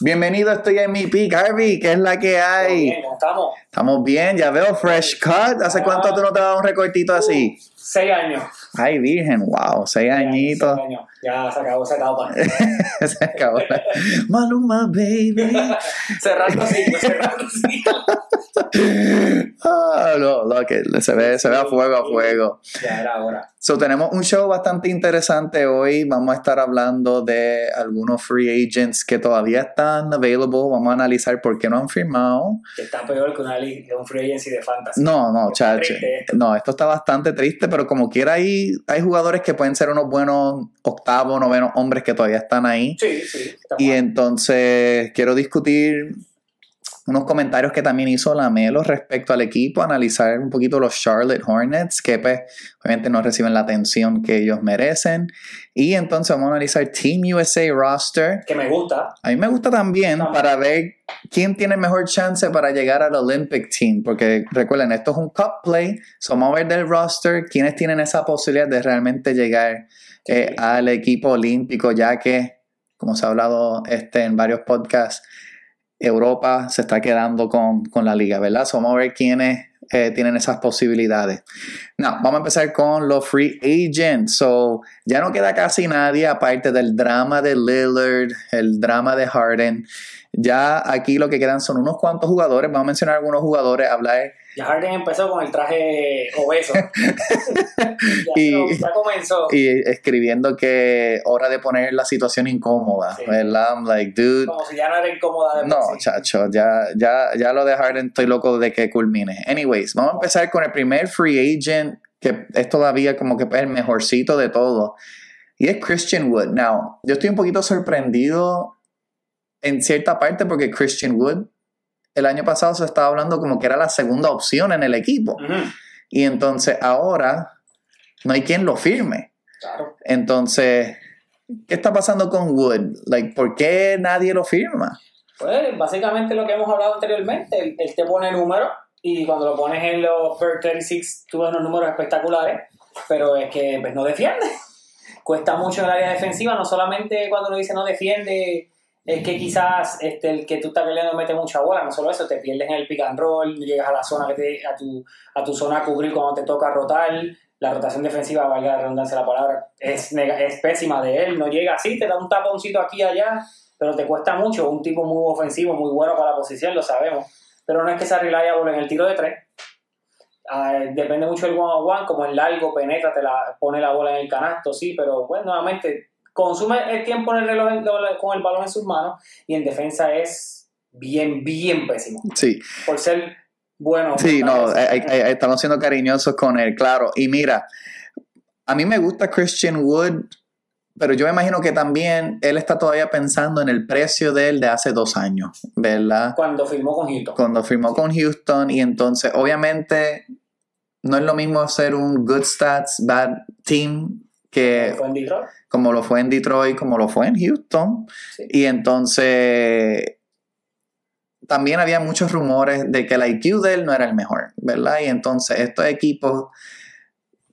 Bienvenido, estoy en mi peak, Harvey, ¿qué es la que hay? Bien, ¿cómo estamos? Estamos bien, ya veo fresh cut. ¿Hace cuánto tú no te das un recortito así? Seis años. Ay, virgen, wow, seis añitos. Seis años. Ya se acabó esa etapa. Se acabó. la- Maluma, baby. cerrando ciclo, cerrando ciclo. Ah, no, lo que se ve, se ve a fuego, a fuego. Ya era hora. So, tenemos un show bastante interesante hoy. Vamos a estar hablando de algunos free agents que todavía están available. Vamos a analizar por qué no han firmado. Está peor que una un free agency de fantasy. No, no, chacho. No, esto está bastante triste, pero como quiera hay, hay jugadores que pueden ser unos buenos octavos, novenos hombres que todavía están ahí. Sí, sí. Y mal. entonces quiero discutir unos comentarios que también hizo Lamelo respecto al equipo, analizar un poquito los Charlotte Hornets, que pues, obviamente no reciben la atención que ellos merecen. Y entonces vamos a analizar Team USA roster. Que me gusta. A mí me gusta también También. para ver quién tiene mejor chance para llegar al Olympic Team, porque recuerden, esto es un cup play, so vamos a ver del roster quiénes tienen esa posibilidad de realmente llegar eh, al equipo olímpico, ya que, como se ha hablado este, en varios podcasts, Europa se está quedando con, con la liga, ¿verdad? So vamos a ver quiénes eh, tienen esas posibilidades. No, vamos a empezar con los free agents. So, ya no queda casi nadie aparte del drama de Lillard, el drama de Harden. Ya aquí lo que quedan son unos cuantos jugadores. Vamos a mencionar algunos jugadores, hablar. Ya Harden empezó con el traje obeso. ya, Y- no, ya comenzó. Y escribiendo que hora de poner la situación incómoda, Sí. ¿verdad? I'm like, dude, como si ya no era incómoda de No, sí. chacho, ya, ya, ya lo de Harden estoy loco de que culmine. Anyways, vamos a empezar con el primer free agent que es todavía como que el mejorcito de todo. Y es Christian Wood. Now, yo estoy un poquito sorprendido en cierta parte porque Christian Wood el año pasado se estaba hablando como que era la segunda opción en el equipo. Ujú, Y entonces ahora no hay quien lo firme. Claro. Entonces, ¿qué está pasando con Wood? Like, ¿Por qué nadie lo firma? Pues básicamente lo que hemos hablado anteriormente, él, él te pone números y cuando lo pones en los First 36 tú ves unos números espectaculares, pero es que pues, no defiende. Cuesta mucho en el área defensiva, no solamente cuando uno dice no defiende, es que quizás este, el que tú estás peleando mete mucha bola, no solo eso, te pierdes en el pick and roll, llegas a la zona que te, a tu, a tu zona a cubrir cuando te toca rotar, la rotación defensiva, valga la redundancia de la palabra, es, es pésima de él, no llega así, te da un taponcito aquí y allá, pero te cuesta mucho, un tipo muy ofensivo, muy bueno para la posición, lo sabemos, pero no es que sea reliable en el tiro de tres. Ah, depende mucho del one on one, como el largo penetra, te la pone la bola en el canasto, sí, pero bueno, nuevamente consume el tiempo en el reloj con el balón en sus manos y en defensa es bien, bien pésimo. Sí, Por ser bueno. Sí, no, hay- hay- hay- estamos siendo cariñosos con él, claro. Y mira, a mí me gusta Christian Wood, pero yo me imagino que también él está todavía pensando en el precio de él de hace dos años, ¿verdad? Cuando firmó con Houston. Cuando firmó con Houston y entonces, obviamente, no es lo mismo ser un good stats, bad team que Fue en Detroit. como lo fue en Detroit, como lo fue en Houston. Sí. Y entonces también había muchos rumores de que el IQ de él no era el mejor, ¿verdad? Y entonces estos equipos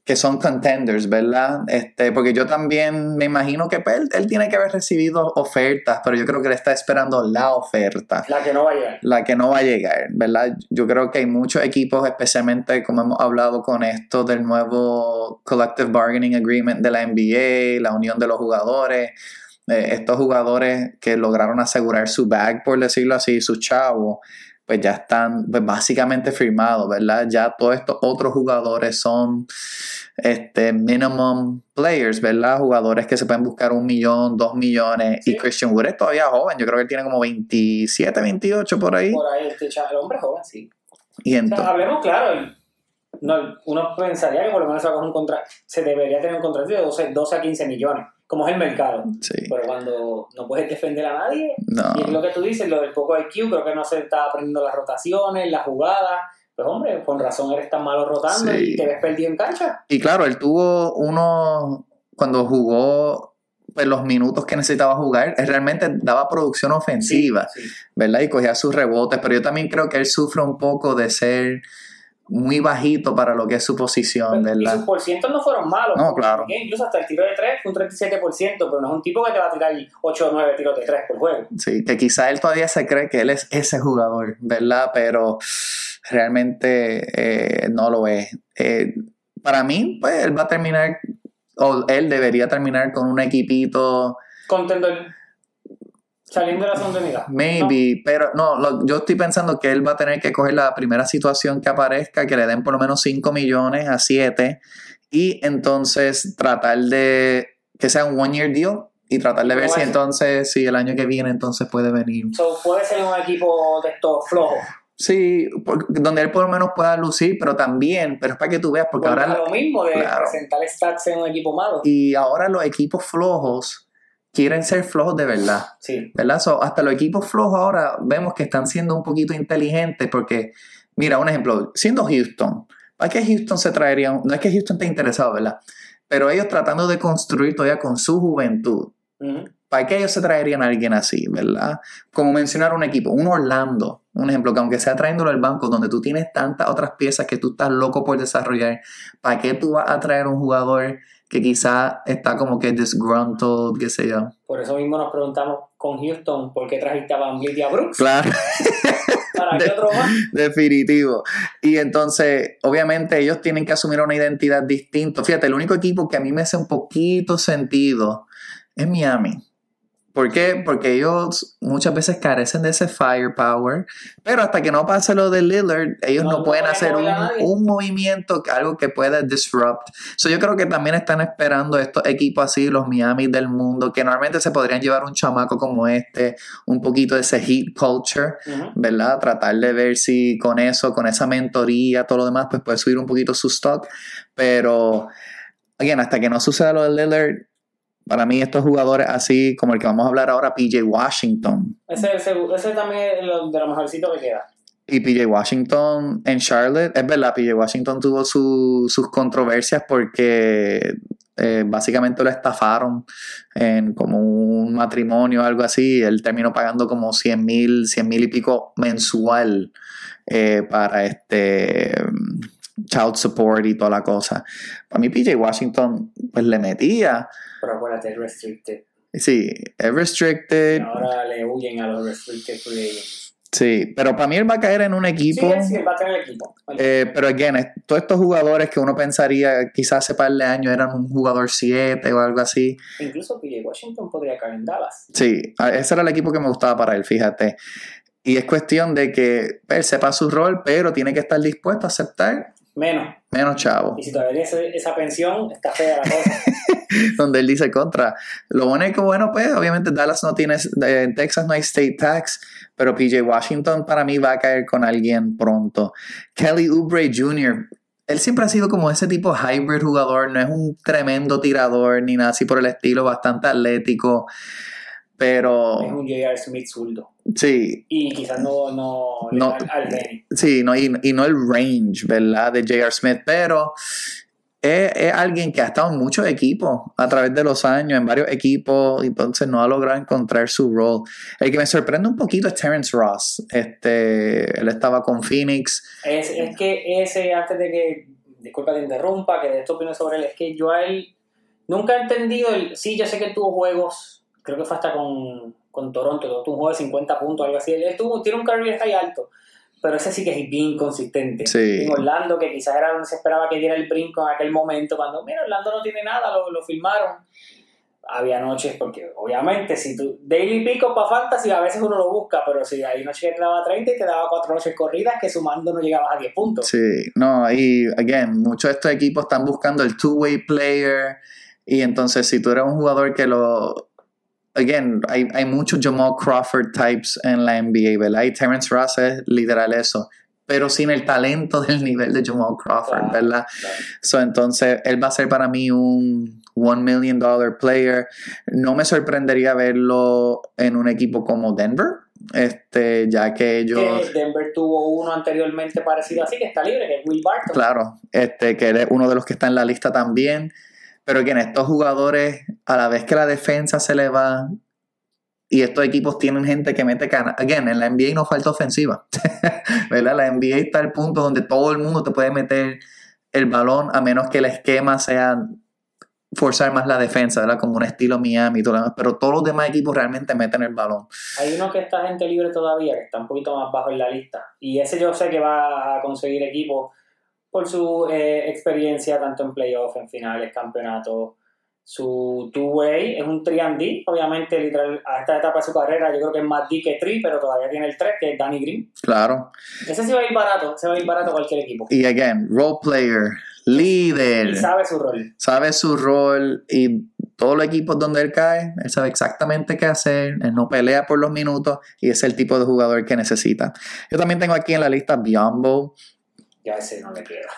que son contenders, ¿verdad? Este, porque yo también me imagino que pues, él, él tiene que haber recibido ofertas, pero yo creo que él está esperando la oferta La que no va a llegar. la que no va a llegar, ¿verdad? Yo creo que hay muchos equipos, especialmente como hemos hablado con esto del nuevo Collective Bargaining Agreement de la NBA, la unión de los jugadores, eh, estos jugadores que lograron asegurar su bag, por decirlo así, su chavo, pues ya están pues, básicamente firmados, ¿verdad? Ya todos estos otros jugadores son este, minimum players, ¿verdad? Jugadores que se pueden buscar un millón, dos millones. Y. Christian Wood es todavía joven, yo creo que él tiene como 27, 28 por ahí. Por ahí este el hombre joven, sí. Y O sea, entonces, hablemos claro. No, uno pensaría que por lo menos se, va a coger un contra- se debería tener un contrato de 12, 12 a 15 millones, como es el mercado. sí, Pero cuando no puedes defender a nadie, no. y es lo que tú dices, lo del poco IQ, creo que no se está aprendiendo las rotaciones, las jugadas. Pues hombre, con razón eres tan malo rotando Sí. y te ves perdido en cancha. Y claro, él tuvo uno cuando jugó pues, los minutos que necesitaba jugar, él realmente daba producción ofensiva, sí. ¿verdad? Y cogía sus rebotes, pero yo también creo que él sufre un poco de ser muy bajito para lo que es su posición, Y sus ¿verdad? porcientos no fueron malos. No, claro. Incluso hasta el tiro de 3 fue un 37%, pero no es un tipo que te va a tirar 8 o 9 tiros de 3 por juego. Sí, que quizá él todavía se cree que él es ese jugador, ¿verdad? Pero realmente eh, no lo es. Eh, para mí, pues él va a terminar, o él debería terminar con un equipito, Contender. Saliendo de la segunda unidad. maybe, pero no, lo- yo estoy pensando que él va a tener que coger la primera situación que aparezca, que le den por lo menos 5 millones a 7, y entonces tratar de que sea un one year deal. Y tratar de ver si entonces, si el año que viene entonces puede venir. So, puede ser un equipo de estos flojos. Sí, donde él por lo menos pueda lucir, pero también, pero es para que tú veas, porque Porque ahora, lo mismo de claro. presentar stats en un equipo malo. y ahora los equipos flojos quieren ser flojos de verdad, Sí. ¿verdad? So, hasta los equipos flojos ahora vemos que están siendo un poquito inteligentes, porque, mira, un ejemplo, siendo Houston, ¿para qué Houston se traería? un- No es que Houston esté interesado, ¿verdad? Pero ellos tratando de construir todavía con su juventud. ¿Para qué ellos se traerían a alguien así, verdad? Como mencionar un equipo, un Orlando, un ejemplo, que aunque sea trayéndolo al banco, donde tú tienes tantas otras piezas que tú estás loco por desarrollar, ¿para qué tú vas a traer un jugador que quizá está como que disgruntled, qué sé yo? Por eso mismo nos preguntamos con Houston por qué trajiste a Van Vliet y a Brooks. Claro, ¿Para qué otro más? definitivo. Y entonces, obviamente, ellos tienen que asumir una identidad distinta. Fíjate, el único equipo que a mí me hace un poquito sentido es Miami. ¿Por qué? Porque ellos muchas veces carecen de ese firepower, pero hasta que no pase lo de Lillard, ellos No, pueden hacer un, un movimiento, algo que pueda disrupt. So, yo creo que también están esperando estos equipos así, los Miami del mundo, que normalmente se podrían llevar un chamaco como este, un poquito de ese heat culture. ¿verdad? Tratar de ver si con eso, con esa mentoría, todo lo demás, pues puede subir un poquito su stock. Pero, again, hasta que no suceda lo de Lillard, para mí estos jugadores así, como el que vamos a hablar ahora, PJ Washington. Ese, ese, ese también es lo- de lo mejorcito que queda. Y PJ Washington en Charlotte, es verdad, PJ Washington tuvo su- sus controversias porque eh, básicamente lo estafaron en como un matrimonio o algo así. Él terminó pagando como 100 mil, 100 mil y pico mensual eh, para este child support y toda la cosa. Para mí PJ Washington pues le metía. Pero acuérdate, es restricted. Sí, es Y restricted. ahora le huyen a los restricted free agents. Sí, pero para mí él va a caer en un Sí, equipo. él sí, él va a tener equipo. Eh, pero again, todos estos jugadores que uno pensaría quizás hace par de años eran un jugador 7 o algo así. Incluso PJ Washington podría caer en Dallas. Sí, ese era el equipo que me gustaba para él, fíjate. Y es cuestión de que él sepa su rol, pero tiene que estar dispuesto a aceptar Menos. menos chavo. Y si todavía tiene ese- esa pensión, está fea la cosa. Donde él dice contra. Lo único bueno, pues, obviamente Dallas no tiene, en Texas no hay state tax, pero PJ Washington para mí va a caer con alguien pronto. Kelly Oubre Jr., él siempre ha sido como ese tipo hybrid jugador, no es un tremendo tirador ni nada así por el estilo, bastante atlético, pero es un J.R. Smith zurdo. Sí, Y quizás no, no, No. al Benny. sí, no, y, y no el range, ¿verdad? De J.R. Smith, pero es, es alguien que ha estado en muchos equipos a través de los años, en varios equipos, entonces no ha logrado encontrar su rol. El que me sorprende un poquito es Terrence Ross. Este, él estaba con Phoenix. Es, es que ese, antes de que, disculpa te interrumpa, que de esto opino sobre él, es que yo a él nunca he entendido el, sí, yo sé que él tuvo juegos, creo que fue hasta con, con Toronto, tuvo un juego de 50 puntos, algo así, él, tuvo, tiene un career high alto, pero ese sí que es bien consistente. Sí. En Orlando, que quizás era donde se esperaba que diera el brinco en aquel momento, cuando, mira, Orlando no tiene nada, lo, lo filmaron. Había noches, porque obviamente, si tú, daily pico para fantasy, a veces uno lo busca, pero si hay noches que te daba 30 y te daba cuatro noches corridas, que sumando no llegabas a 10 puntos. Sí, no, y again, muchos de estos equipos están buscando el two-way player. Y entonces, si tú eres un jugador que lo. Again, hay, hay muchos Jamal Crawford types en la NBA, ¿verdad? Y Terrence Ross es literal eso. Pero sin el talento del nivel de Jamal Crawford, ¿verdad? So, entonces, él va a ser para mí un one million dollar player. No me sorprendería verlo en un equipo como Denver, este, ya que ellos. Que Denver tuvo uno anteriormente parecido así, que está libre, que es Will Barton. Claro, este, que él es uno de los que está en la lista también. Pero que en estos jugadores, a la vez que la defensa se le va, y estos equipos tienen gente que mete cana. Again, en la NBA no falta ofensiva. ¿Verdad? La NBA está al punto donde todo el mundo te puede meter el balón a menos que el esquema sea forzar más la defensa, ¿verdad? Como un estilo Miami y todo lo demás. Pero todos los demás equipos realmente meten el balón. Hay uno que está gente libre todavía, que está un poquito más bajo en la lista. Y ese yo sé que va a conseguir equipo por su eh, experiencia tanto en playoffs, en finales, campeonatos. Su two-way es un 3D, obviamente, literal, a esta etapa de su carrera, yo creo que es más D que 3, pero todavía tiene el 3, que es Danny Green. Claro. Ese sí va a ir barato, se va a ir barato cualquier equipo. Y again, role player, líder. Y sabe su rol. Sabe su rol y todos los equipos donde él cae, él sabe exactamente qué hacer, él no pelea por los minutos y es el tipo de jugador que necesita. Yo también tengo aquí en la lista Biombo. Ya ese no le queda.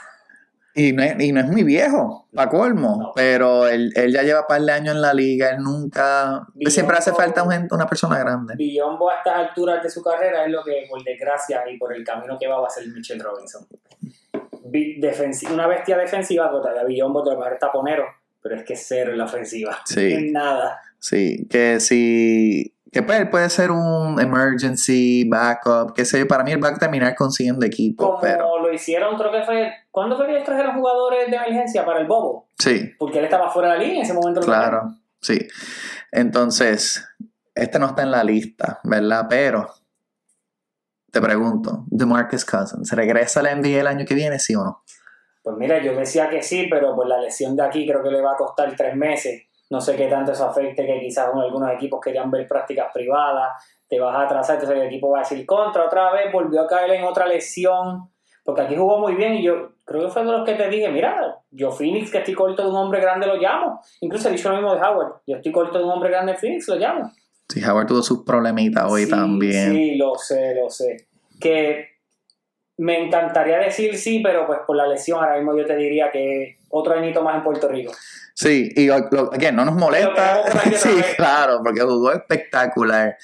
Y no, es, y no es muy viejo, para colmo, No. pero él, él ya lleva par de años en la liga, él nunca... Siempre hace falta un- una persona grande. Biombo a estas alturas de su carrera es lo que, por desgracia y por el camino que va, va a ser Mitchell Robinson. Bi- defensi- una bestia defensiva, todavía Biombo de lo mejor taponero, pero es que es cero en la ofensiva. Sí. En nada. Sí, que si... Que pues, él puede ser un emergency, backup, que sé yo, para mí él va a terminar consiguiendo equipo, Como pero... lo hicieron, creo que fue. ¿Cuándo fue que ellos trajeron jugadores de emergencia para el Bobo? Sí, Porque él estaba fuera de la línea en ese momento. Claro, sí. Entonces, este no está en la lista, ¿verdad? Pero te pregunto, DeMarcus Cousins, ¿regresa a la NBA el año que viene, sí o no? Pues mira, yo decía que sí, pero pues la lesión de aquí creo que le va a costar tres meses. No sé qué tanto eso afecte, que quizás algunos equipos querían ver prácticas privadas, te vas a atrasar, entonces el equipo va a decir contra otra vez, volvió a caer en otra lesión, porque aquí jugó muy bien y yo creo que fue de los que te dije, mira, yo Phoenix, que estoy corto de un hombre grande, lo llamo. Incluso he dicho lo mismo de Howard, yo estoy corto de un hombre grande en Phoenix, lo llamo. Sí, Howard tuvo sus problemitas hoy Sí, también. Sí, lo sé, lo sé. Que me encantaría decir sí, pero pues por la lesión ahora mismo yo te diría que otro añito más en Puerto Rico. Sí, y again, no nos molesta. Sí, claro, porque jugó espectacular.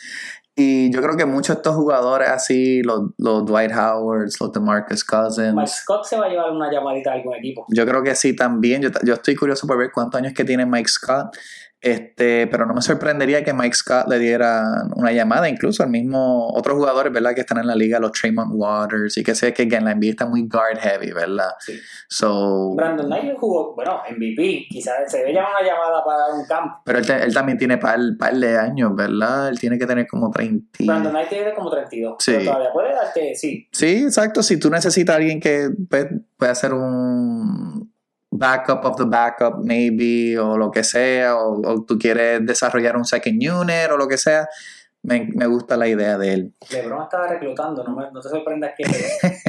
Y yo creo que muchos de estos jugadores así, los, los Dwight Howards, los DeMarcus Cousins, Mike Scott se va a llevar una llamadita a algún equipo. Yo creo que sí también. Yo, yo estoy curioso por ver cuántos años que tiene Mike Scott. Este, pero no me sorprendería que Mike Scott le diera una llamada, incluso al mismo otros jugadores, ¿verdad? Que están en la liga, los Tremont Waters, y que sé que en la NBA está muy guard heavy, ¿verdad? Sí. So, Brandon Knight jugó, bueno, MVP, quizás se debe llamar una llamada para un campo. pero él, él también tiene par, par de años, ¿verdad? Él tiene que tener como 30. Brandon Knight tiene como 32. Sí. Pero todavía puede darte, sí. Sí, exacto. Si tú necesitas a alguien que pues, puede hacer un backup of the backup, maybe, o lo que sea, o, o tú quieres desarrollar un second unit o lo que sea, me, me gusta la idea de él. LeBron estaba reclutando, no, me- no te sorprendas que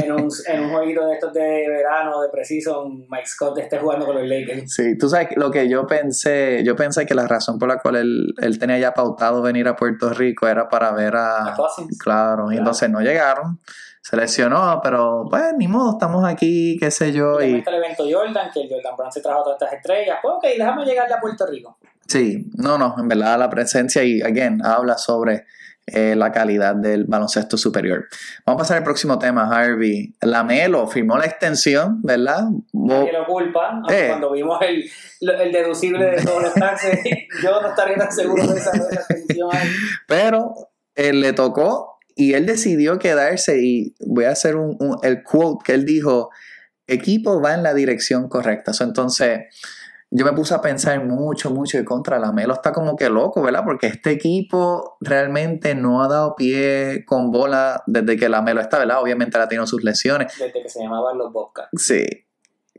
en un, en un jueguito de estos de verano, de preciso, Mike Scott esté jugando con los Lakers. Sí, tú sabes lo que yo pensé, yo pensé que la razón por la cual él, él tenía ya pautado venir a Puerto Rico era para ver A a... Cousins. Claro, y entonces no llegaron, se lesionó, pero pues ni modo, estamos aquí, qué sé yo, y está el evento Jordan, que el Jordan Brown se trajo todas estas estrellas. Pues ok, déjame llegarle a Puerto Rico. Sí, no, no, en verdad la presencia y, again, habla sobre eh, la calidad del baloncesto superior. Vamos a pasar al próximo tema, Harvey. Lamelo firmó la extensión, ¿verdad? Vos- Nadie lo culpa. Eh. Cuando vimos el, el deducible de todos los taxes, yo no estaría tan seguro de esa, de esa extensión ahí. pero él le tocó y él decidió quedarse y voy a hacer un, un- el quote que él dijo, equipo va en la dirección correcta. So, entonces, yo me puse a pensar mucho, mucho y contra la Melo está como que loco, ¿verdad? Porque este equipo realmente no ha dado pie con bola desde que la Melo está, ¿verdad? Obviamente la tenido sus lesiones. Desde que se llamaban los Bobcats. Sí.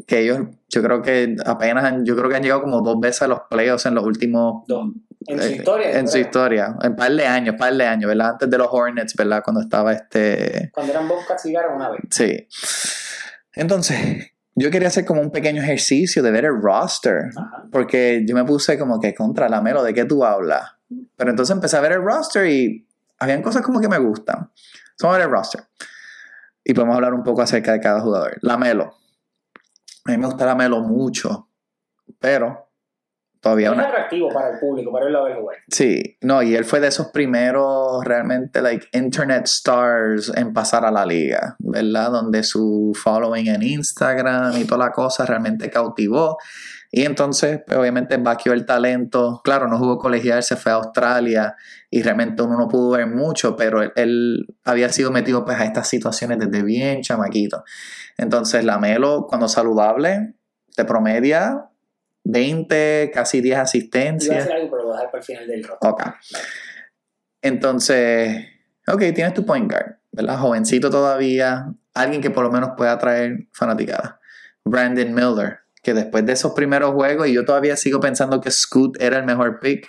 Que ellos, yo creo que apenas, han- yo creo que han llegado como dos veces a los playoffs en los últimos Dos. En su eh, historia. En su historia. En par de años, par de años, ¿verdad? Antes de los Hornets, ¿verdad? Cuando estaba este. Cuando eran Bobcats llegaron una vez. Sí. Entonces, yo quería hacer como un pequeño ejercicio de ver el roster. Ajá. Porque yo me puse como que contra la melo, ¿de qué tú hablas? Pero entonces empecé a ver el roster y habían cosas como que me gustan. Vamos a ver el roster. Y podemos hablar un poco acerca de cada jugador. La Melo. A mí me gusta la Melo mucho. Pero todavía Es una, atractivo para el público, para a ver jugar. Sí, no, y él fue de esos primeros realmente, like, internet stars en pasar a la liga, ¿verdad? Donde su following en Instagram y toda la cosa realmente cautivó. Y entonces, pues, obviamente, vació el talento. Claro, no jugó colegial, se fue a Australia y realmente uno no pudo ver mucho, pero él, había sido metido pues, a estas situaciones desde bien chamaquito. Entonces, la Melo, cuando saludable, te promedia 20, casi 10 asistencias. A algo, pero lo voy a dejar para el final del Ok. Entonces, ok, tienes tu point guard, ¿verdad? Jovencito todavía, alguien que por lo menos pueda atraer fanaticada. Brandon Miller, que después de esos primeros juegos, y yo todavía sigo pensando que Scoot era el mejor pick,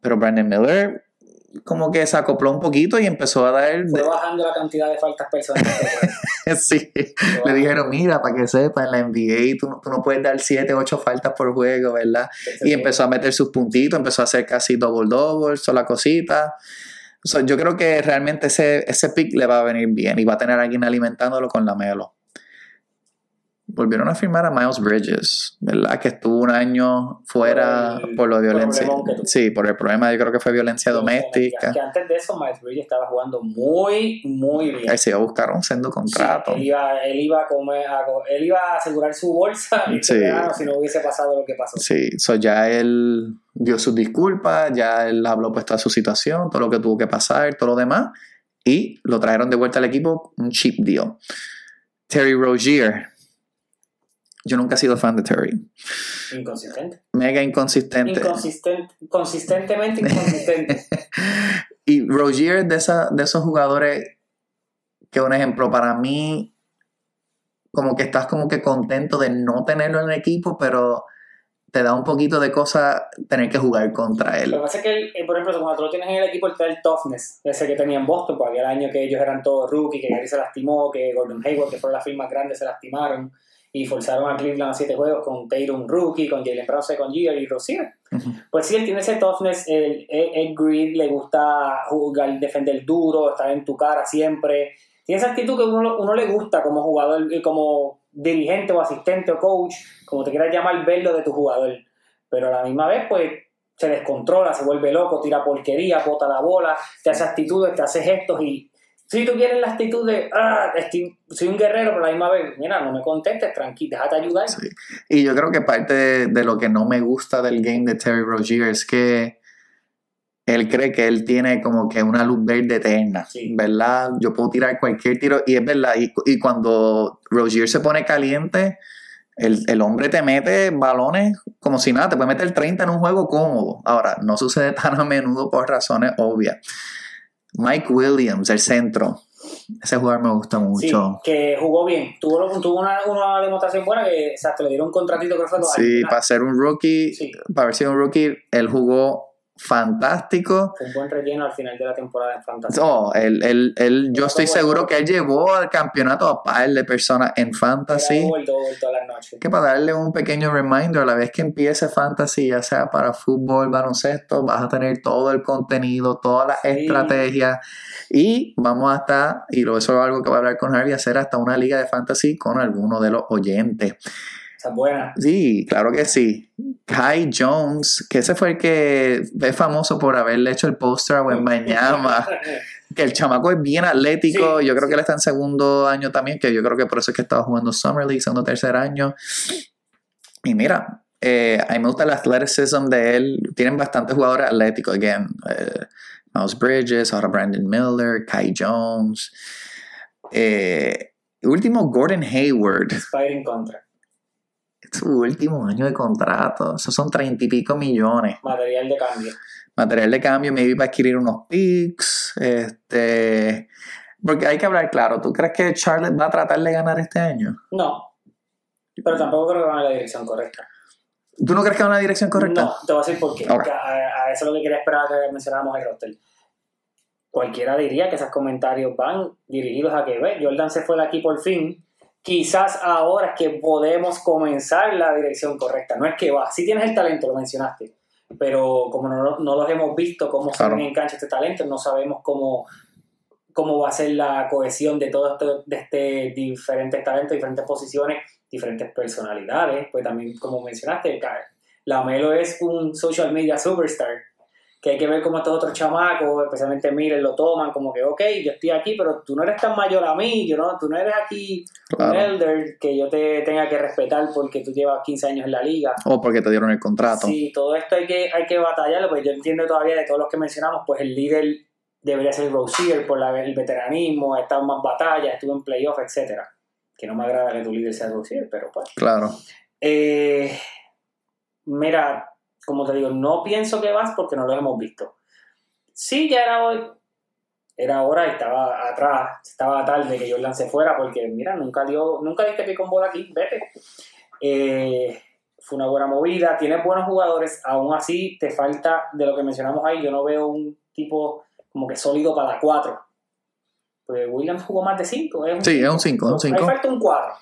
pero Brandon Miller como que se acopló un poquito y empezó a dar... Fue bajando la cantidad de faltas personales. sí, le dijeron, mira, para que sepa, en la NBA tú, no puedes dar 7, 8 faltas por juego, ¿verdad? y empezó a meter sus puntitos, empezó a hacer casi double-double, sola cosita. yo creo que realmente ese, ese pick le va a venir bien y va a tener a alguien alimentándolo con la Melo volvieron a firmar a Miles Bridges, ¿verdad? Que estuvo un año fuera por, lo de violencia. Sí, por el problema, yo creo que fue violencia doméstica. Que antes de eso, Miles Bridges estaba jugando muy, muy bien. Él se iba a buscar un sendo contrato. él, iba, él, iba a comer, él iba a asegurar su bolsa y sí. si no hubiese pasado lo que pasó. Sí, so ya él dio sus disculpas, ya él habló pues toda su situación, todo lo que tuvo que pasar, todo lo demás, y lo trajeron de vuelta al equipo, un cheap deal. Terry Rozier, yo nunca he sido fan de Terry. Inconsistente. Mega inconsistente. Inconsistente. Consistentemente inconsistente. y Rogier de, esa, de esos jugadores que un ejemplo para mí como que estás como que contento de no tenerlo en el equipo, pero te da un poquito de cosa tener que jugar contra él. Lo que pasa es que, eh, por ejemplo, cuando tú lo tienes en el equipo, el el toughness, ese que tenía en Boston, porque había el año que ellos eran todos rookies, que Gary se lastimó, que Gordon Hayward, que fueron las firmas grandes, se lastimaron y forzaron a Cleveland a siete juegos con Tatum Rookie, con Jalen Brown, con Giger y Rozier. Pues sí, él tiene ese toughness, el, el, grid, le gusta jugar, defender duro, estar en tu cara siempre. Tiene esa actitud que uno, uno le gusta como jugador, como dirigente o asistente o coach, como te quieras llamar, verlo de tu jugador. Pero a la misma vez, pues se descontrola, se vuelve loco, tira porquería, bota la bola, te hace actitudes, te hace gestos y si tú quieres la actitud de, ah, soy un guerrero, pero a la misma vez, mira, no me contestes, tranquilo, déjate ayudar. Y yo creo que parte de, lo que no me gusta del game de Terry Rozier es que él cree que él tiene como que una luz verde eterna, ¿verdad? Yo puedo tirar cualquier tiro, y es verdad, y, cuando Rozier se pone caliente, el, el, hombre te mete balones como si nada, te puede meter 30 en un juego cómodo. Ahora, no sucede tan a menudo por razones obvias. Mike Williams, el centro. Ese jugador me gusta mucho. Sí, que jugó bien. Tuvo, tuvo una, una, demostración buena que exacto, le dieron un contratito creo que fue Sí, para ser un rookie, para haber sido un rookie, él jugó fantástico. Fue un buen relleno al final de la temporada en Fantasy. No, él, él, él, yo estoy seguro que él llevó al campeonato a par de personas en Fantasy. Que para darle un pequeño reminder, a la vez que empiece Fantasy, ya sea para fútbol, baloncesto, vas a tener todo el contenido, todas las estrategias. Y vamos hasta, y eso es algo que va a hablar con Harvey, hacer hasta una liga de Fantasy con alguno de los oyentes buena. Sí, claro que sí. Kai Jones, que ese fue el que es famoso por haberle hecho el póster a Wembanyama. que el chamaco es bien atlético. yo creo que él está en segundo año también, que yo creo que por eso es que estaba jugando Summer League, segundo tercer año. Y mira, eh, a mí me gusta el athleticism de él. Tienen bastantes jugadores atléticos. Again, eh, Miles Bridges, ahora Brandon Miller, Kai Jones. Eh, último, Gordon Hayward. Spider contra su último año de contrato. Esos son treinta y pico millones. Material de cambio. Material de cambio, me iba a adquirir unos picks. Este. Porque hay que hablar claro. ¿Tú crees que Charlotte va a tratar de ganar este año? No. Pero tampoco creo que va en la dirección correcta. ¿Tú no crees que va en la dirección correcta? No, te voy a decir por qué. A, eso es lo que quería esperar que mencionáramos el roster. Cualquiera diría que esos comentarios van dirigidos a que, ve, Jordan se fue de aquí por fin quizás ahora es que podemos comenzar la dirección correcta. No es que va, si tienes el talento, lo mencionaste, pero como no, no los hemos visto, cómo se ven en cancha este talento, no sabemos cómo, cómo va a ser la cohesión de todos esto, de este diferentes talentos, diferentes posiciones, diferentes personalidades. Pues también, como mencionaste, la Melo es un social media superstar que hay que ver cómo estos otros chamacos, especialmente Miller, lo toman, como que, ok, yo estoy aquí, pero tú no eres tan mayor a mí, yo no, tú no eres aquí un elder que yo te tenga que respetar porque tú llevas 15 años en la liga. O porque te dieron el contrato. Sí, todo esto hay que, hay que batallarlo, pues yo entiendo todavía de todos los que mencionamos, pues el líder debería ser Rozier por la- el veteranismo, ha estado en más batallas, estuvo en playoff, etcétera. Que no me agrada que tu líder sea Rozier, pero pues. Claro. Eh, mira, como te digo, no pienso que vas porque no lo hemos visto. Sí, ya era hoy. Era hora y estaba atrás, estaba tarde que Jordan se fuera porque, mira, nunca dio, nunca diste pie con bola aquí, vete. Eh, fue una buena movida, tienes buenos jugadores, aún así te falta, de lo que mencionamos ahí, yo no veo un tipo como que sólido para la 4. Pues Williams jugó más de 5. Sí, es un 5, es un 5. Ahí falta un 4.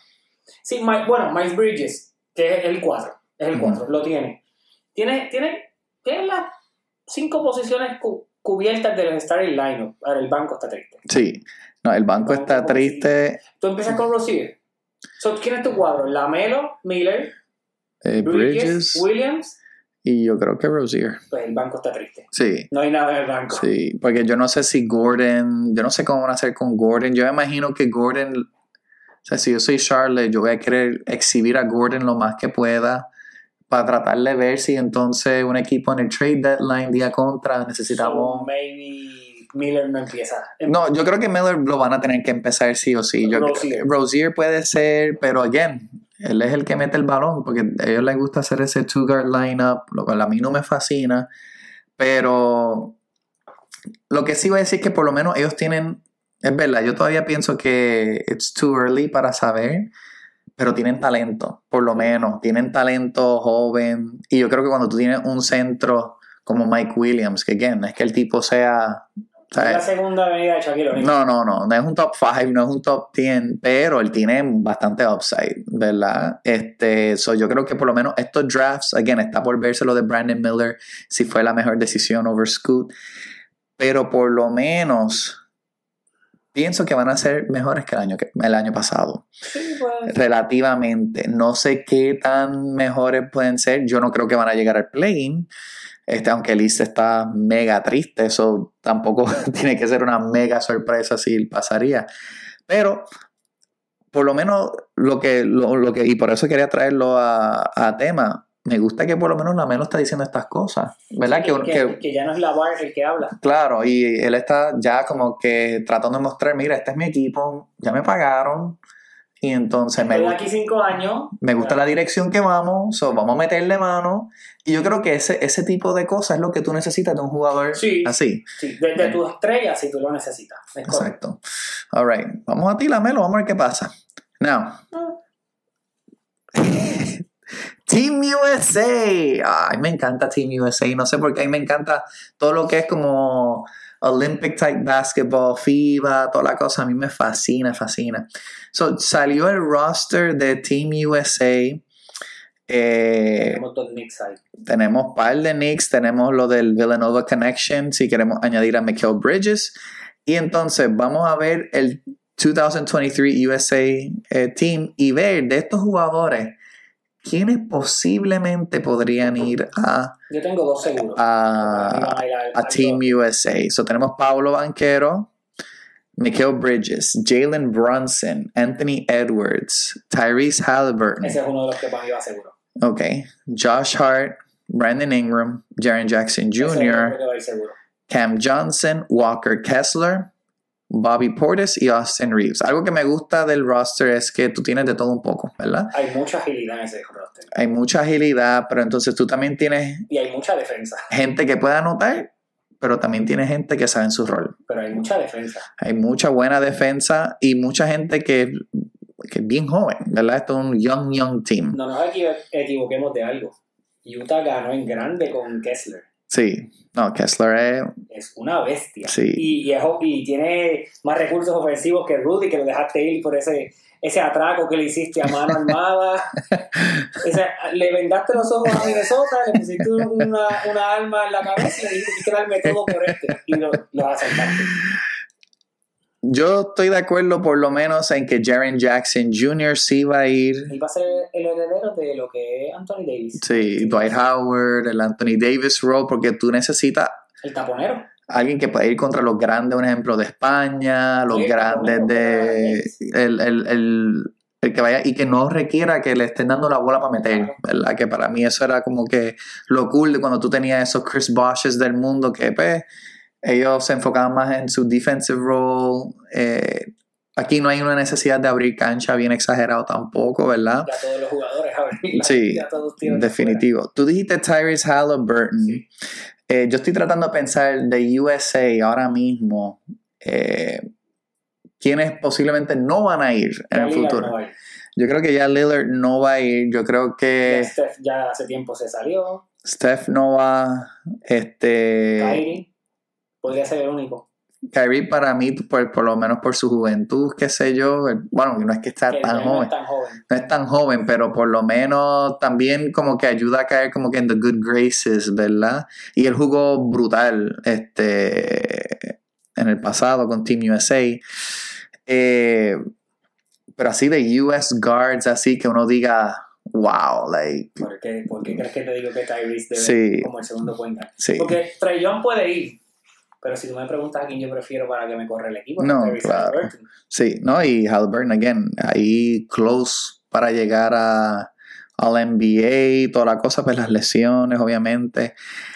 Sí, bueno, Miles Bridges, que es el 4. Es el 4, lo tiene. Tiene, tiene, tiene las 5 posiciones cu- cubiertas del starting lineup. Ahora el banco está triste. Sí. No, el banco está triste. Tú empiezas con Rozier. So, ¿Quién es tu cuadro? Lamelo, Miller, eh, Bridges, Bridges Williams. y yo creo que Rozier. Pues el banco está triste. Sí. No hay nada en el banco. Sí, porque yo no sé si Gordon, yo no sé cómo van a hacer con Gordon. Yo me imagino que Gordon, o sea, si yo soy Charlotte, yo voy a querer exhibir a Gordon lo más que pueda para tratar de ver si entonces un equipo en el trade deadline día contra So, necesitamos. maybe Miller no empieza. No, yo creo que Miller lo van a tener que empezar sí o sí. Yo Rozier. Rozier puede ser, pero again, él es el que mete el balón porque a ellos les gusta hacer ese two guard lineup, lo cual a mí no me fascina. Pero lo que sí voy a decir es que por lo menos ellos tienen, es verdad, yo todavía pienso que it's too early para saber, pero tienen talento, por lo menos, tienen talento joven. Y yo creo que cuando tú tienes un centro como Mike Williams, que again, es que el tipo sea... la segunda venida de Shaquille O'Neal. no, no, no, no es un top 5, no es un top 10, pero él tiene bastante upside, ¿verdad? Este, so yo creo que por lo menos estos drafts, again, está por verse lo de Brandon Miller, si fue la mejor decisión over Scoot, pero por lo menos pienso que van a ser mejores que el año, que, el año pasado, Sí, pues. relativamente. No sé qué tan mejores pueden ser, yo no creo que van a llegar al play-in. Este, aunque East está mega triste, eso tampoco tiene que ser una mega sorpresa si pasaría. Pero por lo menos lo que, lo, lo que y por eso quería traerlo a, a tema, me gusta que por lo menos Lamelo está diciendo estas cosas, ¿verdad? que, Que, que- que- que ya no es la bar el que habla. claro, y él está ya como que tratando de mostrar, mira, este es mi equipo, ya me pagaron, y entonces me gusta. aquí cinco años. Me gusta la dirección que vamos, so vamos a meterle mano. Y yo creo que ese, ese tipo de cosas es lo que tú necesitas de un jugador Sí. así. Sí, de, de tus estrellas si tú lo necesitas. Es correcto. Exacto. All right. Vamos a ti, Lamelo, vamos a ver qué pasa. Now, Team USA. Ay, me encanta Team USA. No sé por qué a mí me encanta todo lo que es como Olympic type basketball, FIBA, toda la cosa. A mí me fascina, fascina. So, salió el roster de Team USA. Eh, Tenemos dos Knicks ahí. tenemos un par de Knicks, tenemos lo del Villanova Connection, si queremos añadir a Mikael Bridges. Y entonces vamos a ver el 2023 USA eh, Team y ver de estos jugadores quiénes posiblemente podrían ir a, Yo tengo dos seguros. a, Team. USA. So tenemos Pablo Banquero, Mikael Bridges, Jalen Brunson, Anthony Edwards, Tyrese Halliburton. Ese es uno de los que para mí va seguro. Ok. Josh Hart, Brandon Ingram, Jaren Jackson Jr.. Cam Johnson, Walker Kessler, Bobby Portis y Austin Reeves. Algo que me gusta del roster es que tú tienes de todo un poco, ¿verdad? Hay mucha agilidad en ese roster. Hay mucha agilidad, pero entonces tú también tienes Y hay mucha defensa. gente que puede anotar, pero también tienes gente que sabe en su rol. Pero hay mucha defensa. Hay mucha buena defensa y mucha gente que, que es bien joven, ¿verdad? Esto es un young, young team. No nos equivo- equivoquemos de algo. Utah ganó en grande con Kessler. Sí. No, Kessler es... Es una bestia. Sí. Y, y, es- y tiene más recursos ofensivos que Rudy, que lo dejaste ir por ese, ese atraco que le hiciste a mano armada. O sea, le vendaste los ojos a Minnesota, le pusiste una, una arma en la cabeza y le dijiste que darme todo por este. Y lo, lo asaltaste. Yo estoy de acuerdo por lo menos en que Jaren Jackson Jr. sí va a ir. Él va a ser el heredero de lo que es Anthony Davis. Sí, Dwight Howard, el Anthony Davis role, porque tú necesitas El taponero. Alguien que puede ir contra los grandes, un ejemplo, de España, los Sí, grandes de... El, el, el, el que vaya y que no requiera que le estén dando la bola para meter, Claro. ¿verdad? Que para mí eso era como que lo cool de cuando tú tenías esos Chris Bosches del mundo que pues ellos se enfocaban más en su defensive role. eh, aquí no hay una necesidad de abrir cancha bien exagerado tampoco, ¿verdad? Ya todos los jugadores, a ver. Sí, ya todos Definitivo. Tú dijiste Tyrese Halliburton. Sí. Eh, yo estoy tratando de pensar de USA ahora mismo. Eh, quienes posiblemente no van a ir en el Ya Lillard futuro. no. Yo creo que ya Lillard no va a ir. Yo creo Ya que Steph ya hace tiempo se salió. Steph no va. Este. Kyrie podría ser el único. Kyrie para mí, por, por lo menos por su juventud, qué sé yo. Bueno, no es que está que tan él no joven. es tan joven. no es tan joven, pero por lo menos también como que ayuda a caer como que en the good graces, ¿verdad? Y él jugó brutal este, en el pasado con Team USA. Eh, pero así de US Guards, así que uno diga, wow, like, ¿Por qué, por qué crees que te digo que Tyrese debe Sí. como el segundo guard? sí. Porque Trey Young puede ir. Pero si tú me preguntas a quién yo prefiero para que me corra el equipo, No, claro. Sí, ¿no? Y Halliburton, again, ahí close para llegar a, al NBA, toda la cosa, pues las lesiones, obviamente.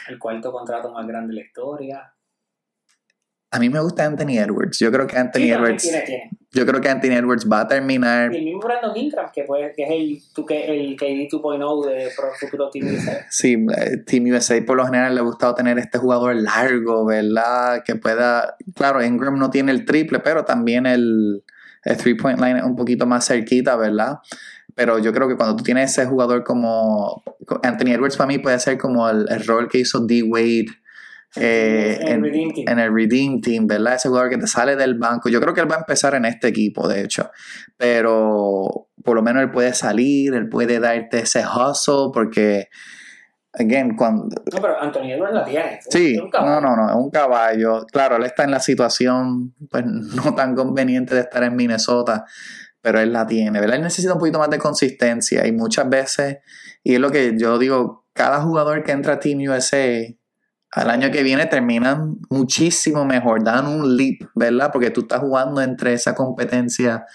El cuarto contrato más grande de la historia. A mí me gusta Anthony Edwards. Yo creo que Anthony Sí, Edwards. tiene, tiene. Yo creo que Anthony Edwards va a terminar. Y el mismo Brandon Ingram, que, que es el, el KD 2.0 de Pro Futuro Team USA. Sí, eh, Team USA por lo general le ha gustado tener este jugador largo, ¿verdad? Que pueda. Claro, Ingram no tiene el triple, pero también el, el three-point line es un poquito más cerquita, ¿verdad? Pero yo creo que cuando tú tienes ese jugador como. Anthony Edwards para mí puede ser como el, el rol que hizo D. Wade. Eh, En el Redeem Team, ¿verdad? Ese jugador que te sale del banco. Yo creo que él va a empezar en este equipo, de hecho. Pero por lo menos él puede salir, él puede darte ese hustle, porque, again, cuando. No, pero Anthony Edwards la tiene. Sí, no, no, no, es un caballo. Claro, él está en la situación, pues no tan conveniente de estar en Minnesota, pero él la tiene, ¿verdad? Él necesita un poquito más de consistencia y muchas veces, y es lo que yo digo, cada jugador que entra a Team USA al año que viene terminan muchísimo mejor, dan un leap, ¿verdad? Porque tú estás jugando entre esa competencia,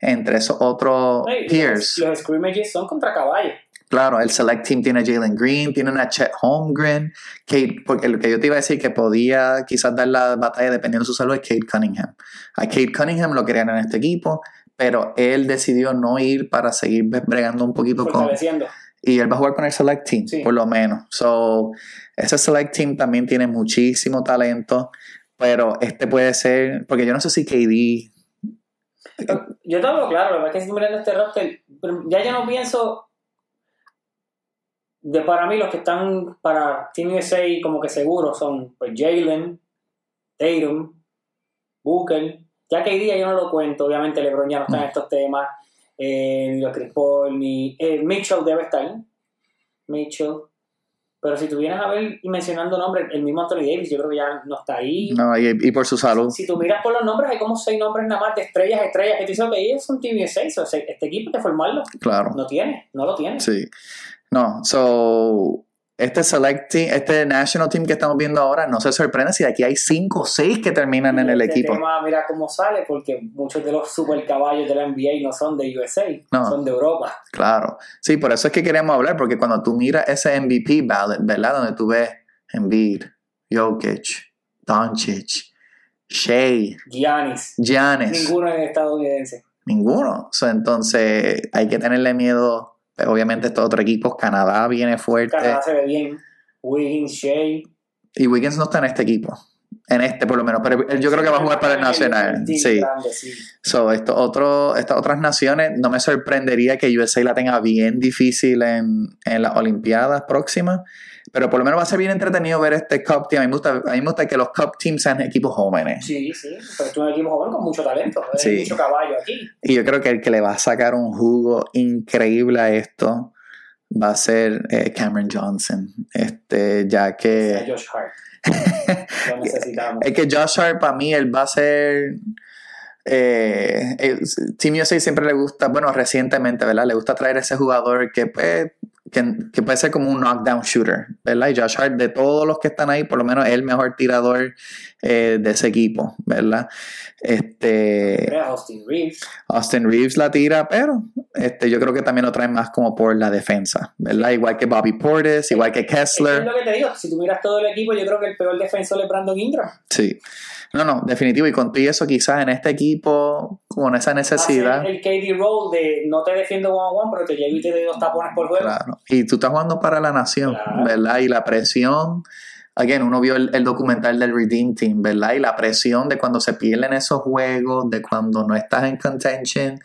entre esos otros Hey, peers. Los, los scrimmages son contra caballos. Claro, el Select Team tiene a Jalen Green, tienen a Chet Holmgren, Kate, porque lo que yo te iba a decir que podía quizás dar la batalla dependiendo de su salud es Kate Cunningham. A Kate Cunningham lo querían en este equipo, pero él decidió no ir para seguir bregando un poquito con... Y él va a jugar con el Select Team, Sí. por lo menos. So, ese Select Team también tiene muchísimo talento, pero este puede ser, porque yo no sé si KD... Yo te hablo claro, la verdad es que estoy mirando este roster, pero ya yo no pienso de para mí los que están para Team USA como que seguros son pues Jalen, Tatum, Booker, ya que hoy día yo no lo cuento, obviamente LeBron ya no está en estos temas, eh, ni los Chris Paul, ni eh, Mitchell debe estar, Mitchell, pero si tuvieras a ver y mencionando nombres, el mismo Anthony Davis yo creo que ya no está ahí, No, y, y por su salud. si tú miras por los nombres, hay como seis nombres nada más de estrellas, estrellas, que dices, ok, es un Team USA, so, se- este equipo hay que formarlo. Claro. No tiene, no lo tiene. Sí. No, so, este select team, este national team que estamos viendo ahora, no se sorprende si de aquí hay cinco o seis que terminan en el Este equipo. tema, mira cómo sale, porque muchos de los super caballos de la NBA no son de USA, No. son de Europa. Claro. Sí, por eso es que queremos hablar, porque cuando tú miras ese MVP ballot, ¿verdad? Donde tú ves Embiid, Jokic, Doncic, Shea, Giannis, Giannis, ninguno es estadounidense. ninguno. So, entonces hay que tenerle miedo. Pues, obviamente estos otros equipos, Canadá viene fuerte. Canadá se ve bien. Wiggins, Shea. Y Wiggins no está en este equipo. En este por lo menos. Pero él yo creo que va a jugar para el Nacional. sí. So, esto otro, estas otras naciones, no me sorprendería que USA la tenga bien difícil en, en las Olimpiadas próximas, pero por lo menos va a ser bien entretenido ver este Cup Team. A mí me gusta, a mí me gusta que los Cup Teams sean equipos jóvenes. Sí, sí, pero es un equipo joven con mucho talento. Sí. mucho caballo aquí. Y yo creo que el que le va a sacar un jugo increíble a esto va a ser eh, Cameron Johnson. Este, ya que. Josh Hart. Lo necesitamos. Es que Josh Hart para mí él va a ser eh, eh, Team USA siempre le gusta, bueno, recientemente, ¿verdad? Le gusta traer ese jugador que pues que, que puede ser como un knockdown shooter, ¿verdad? Y Josh Hart, de todos los que están ahí, por lo menos el mejor tirador eh, de ese equipo, ¿verdad? Este, Austin Reeves. Austin Reeves la tira, pero este, yo creo que también lo traen más como por la defensa, ¿verdad? Igual que Bobby Portis, igual que Es, que es Kessler. lo que te digo, si tú miras todo el equipo, yo creo que el peor defensor es Brandon Ingram. Sí. No, no, definitivo. Y con eso, quizás en este equipo, con esa necesidad. El KD roll de no te defiendo one on one, pero te llevo y te doy dos tapones por juego. Claro. Y tú estás jugando para la nación, Claro. ¿verdad? Y la presión. Again, uno vio el, el documental del Redeem Team, ¿verdad? Y la presión de cuando se pierden esos juegos, de cuando no estás en contention,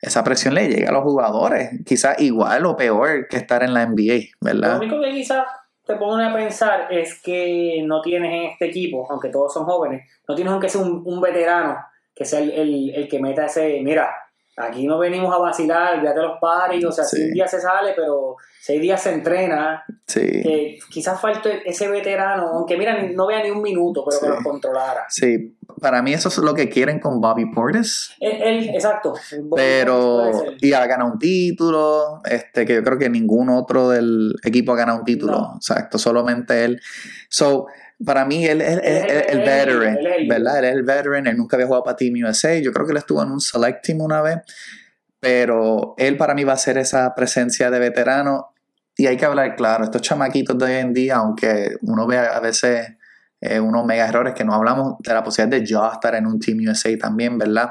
esa presión le llega a los jugadores. Quizás igual o peor que estar en la NBA, Lo ¿verdad? único que quizás te pone a pensar es que no tienes en este equipo, aunque todos son jóvenes, no tienes aunque sea un, un veterano que sea el, el- el que meta ese, mira, aquí no venimos a vacilar, olvídate los paris, o sea, Sí. un día se sale, pero seis días se entrena, Sí. que quizás falte ese veterano, aunque mira, no vea ni un minuto, pero que Sí. los controlara. Sí. Para mí eso es lo que quieren con Bobby Portis. Él, él- exacto. Pero, y ha ganado un título, este, que yo creo que ningún otro del equipo ha ganado un título. No. Exacto, solamente él. So, para mí, él es el, el- el- veteran, ¿verdad? Él es el veteran, él nunca había jugado para Team USA. Yo creo que él estuvo en un select team una vez, pero él para mí va a ser esa presencia de veterano. Y hay que hablar claro, estos chamaquitos de hoy en día, aunque uno ve a veces eh, unos mega errores que no hablamos de la posibilidad de yo estar en un Team USA también, ¿verdad?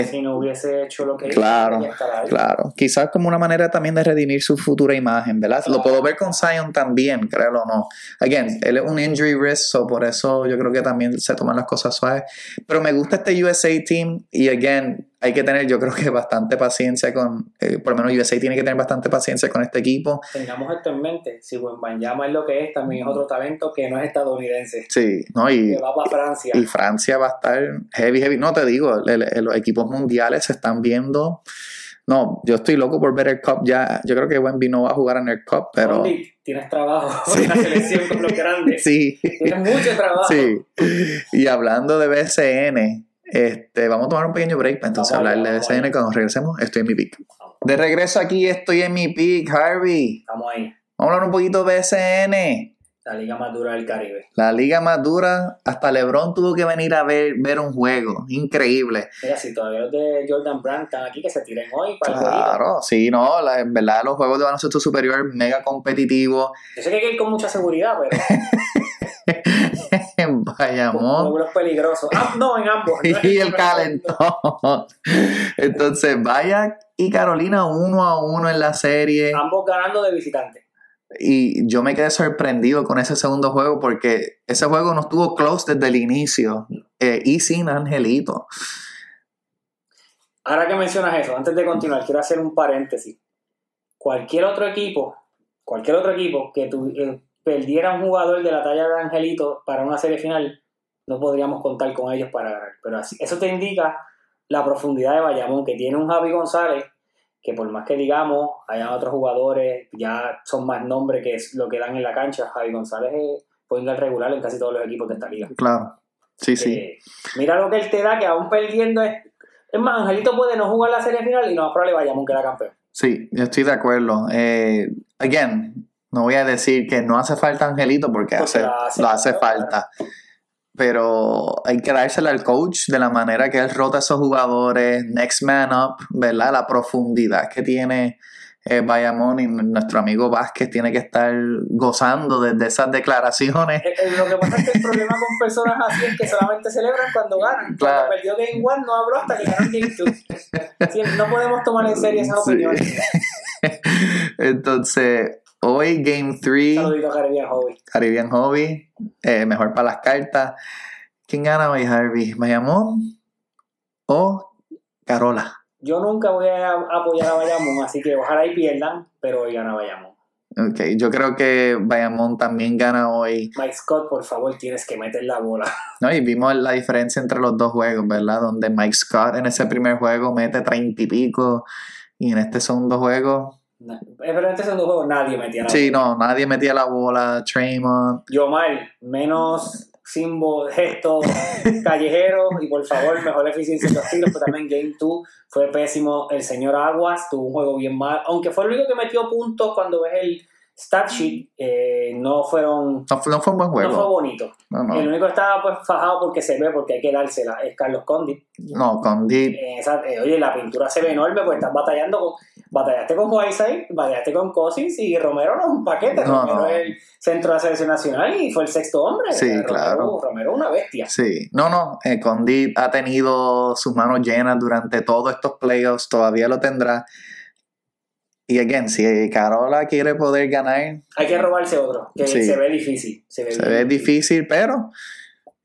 Es- si no hubiese hecho lo que hizo, Claro, estará ahí. Claro, quizás como una manera también de redimir su futura imagen, ¿verdad? Lo puedo ver con Zion también, créelo o no. Again, él es un injury risk, so por eso yo creo que también se toman las cosas suaves. Pero me gusta este USA team y again, hay que tener yo creo que bastante paciencia con, eh, por lo menos USA tiene que tener bastante paciencia con este equipo. Tengamos esto en mente. Si Wembanyama es lo que es, también es otro talento que no es estadounidense. Sí, ¿no? Y, Que va para Francia. y Francia va a estar heavy, heavy. No te digo, el- el- los equipos mundiales se están viendo. No, yo estoy loco por ver el Cup ya. Yo creo que Wemby no va a jugar en el Cup, pero... Andy, tienes trabajo Sí. en la selección con los grandes. Sí, Tienes mucho trabajo. sí. Y hablando de BCN, este, vamos a tomar un pequeño break para entonces Vamos allá, hablar de allá. Cuando regresemos, estoy en mi pick. De regreso aquí, estoy en mi pick, Harvey. Estamos ahí. Vamos a hablar un poquito de BCN. La liga más dura del Caribe. La liga más dura, hasta LeBron tuvo que venir a ver, ver un juego. Increíble. Mira, si todavía los de Jordan Brand están aquí, que se tiren hoy para el. Claro, sí, no, la- en verdad los juegos de baloncesto superior mega competitivos. Yo sé que hay que ir con mucha seguridad, pero Bayamón. juegos peligrosos. Ah, no, en ambos. No y el calentón. Entonces, vaya y Carolina uno a uno en la serie. Ambos ganando de visitante. Y yo me quedé sorprendido con ese segundo juego porque ese juego no estuvo close desde el inicio. eh, y sin Angelito. Ahora que mencionas eso, antes de continuar, quiero hacer un paréntesis. Cualquier otro equipo, cualquier otro equipo que tu- eh, perdiera un jugador de la talla de Angelito para una serie final, no podríamos contar con ellos para ganar. Pero así, eso te indica la profundidad de Bayamón, que tiene un Javi González, que por más que digamos, hayan otros jugadores, ya son más nombres que es lo que dan en la cancha. Javi González es point guard regular en casi todos los equipos de esta liga. Claro. Sí, sí. Eh, mira lo que él te da, que aún perdiendo es. Es más, Angelito puede no jugar la serie final y no probable Bayamón queda campeón. Sí, yo estoy de acuerdo. Eh, again, no voy a decir que no hace falta Angelito porque, Porque hace, lo hace, lo hace falta. Pero hay que dársela al coach de la manera que él rota a esos jugadores, next man up, ¿verdad? La profundidad que tiene eh, Bayamón y nuestro amigo Vázquez tiene que estar gozando desde esas declaraciones. Eh, eh, Lo que pasa es que el problema con personas así es que solamente celebran cuando ganan. Claro. Cuando perdió Game 1 no habló hasta que ganó Game 2. Sí, no podemos tomar en serio esas Sí. opiniones. Entonces, hoy Game 3. Saludito a Caribbean Hobby. Caribbean Hobby, eh, mejor para las cartas. ¿Quién gana hoy, Harvey? ¿Bayamón o Carola? Yo nunca voy a apoyar a Bayamón, así que ojalá y pierdan, pero hoy gana Bayamón. Ok, yo creo que Bayamón también gana hoy. Mike Scott, por favor, tienes que meter la bola. ¿no? Y vimos la diferencia entre los dos juegos, ¿verdad? Donde Mike Scott en ese primer juego mete treinta y pico y en este segundo juego... Pero este segundo juego nadie metía la Sí, no, nadie metía la bola. Draymond, Yo mal, menos símbolos, gestos callejeros y por favor, mejor eficiencia en los tiros, pero también Game 2 fue pésimo. El señor Aguas tuvo un juego bien mal, aunque fue el único que metió puntos cuando ves el stat sheet, eh, no fueron... No, fue- no fue un buen juego. No fue bonito. No, no. El único que estaba pues fajado porque se ve, porque hay que dársela, es Carlos Condi. No, con Deep. Eh, esa- eh, oye, la pintura se ve enorme, pues estás batallando con. Batallaste con Whiteside, batallaste con Cousins y Romero no es un paquete. No, Romero no. es el centro de la selección nacional y fue el sexto hombre. Sí, Romero, claro. Romero es una bestia. Sí, no, no, eh, con Deep ha tenido sus manos llenas durante todos estos playoffs, todavía lo tendrá. Y again, si Carola quiere poder ganar, Hay que robarse otro, que Sí. se ve difícil. Se ve, se ve difícil, pero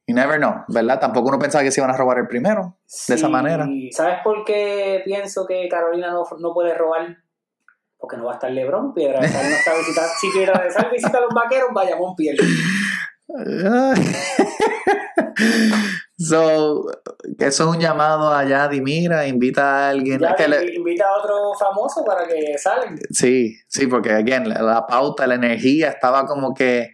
you never know, ¿verdad? Tampoco uno pensaba que se iban a robar el primero. de esa manera. ¿Sabes por qué pienso que Carolina no, no puede robar? Porque no va a estar LeBron, Piedra no está visitando. Si Piedra visita a los vaqueros, Bayamón pierde. so, eso es un llamado a Yadi, mira, invita a alguien. Ya que le- invita a otro famoso para que salgan. Sí, sí, porque again, la, la pauta, la energía estaba como que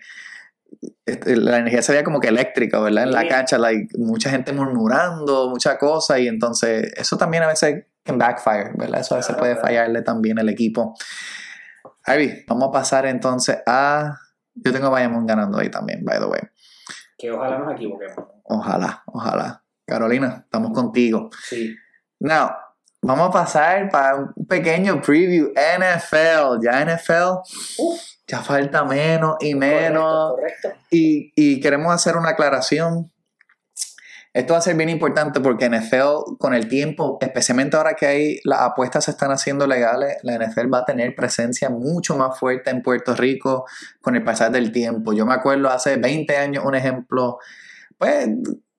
este, la energía se veía como que eléctrica, ¿verdad? En la cancha, like, mucha gente murmurando, muchas cosas, y entonces eso también a veces can backfire, ¿verdad? Eso a veces puede fallarle también al equipo. Ivy, vamos a pasar entonces a. Yo tengo a Bayamón ganando ahí también, by the way. Que ojalá nos equivoquemos. Ojalá, ojalá. Carolina, estamos contigo. Sí. Now, vamos a pasar para un pequeño preview NFL. Ya NFL, Uf, ya falta menos y menos. Correcto, correcto. Y, y queremos hacer una aclaración. Esto va a ser bien importante porque NFL, con el tiempo, especialmente ahora que hay las apuestas se están haciendo legales, la NFL va a tener presencia mucho más fuerte en Puerto Rico con el pasar del tiempo. Yo me acuerdo hace 20 años, un ejemplo, pues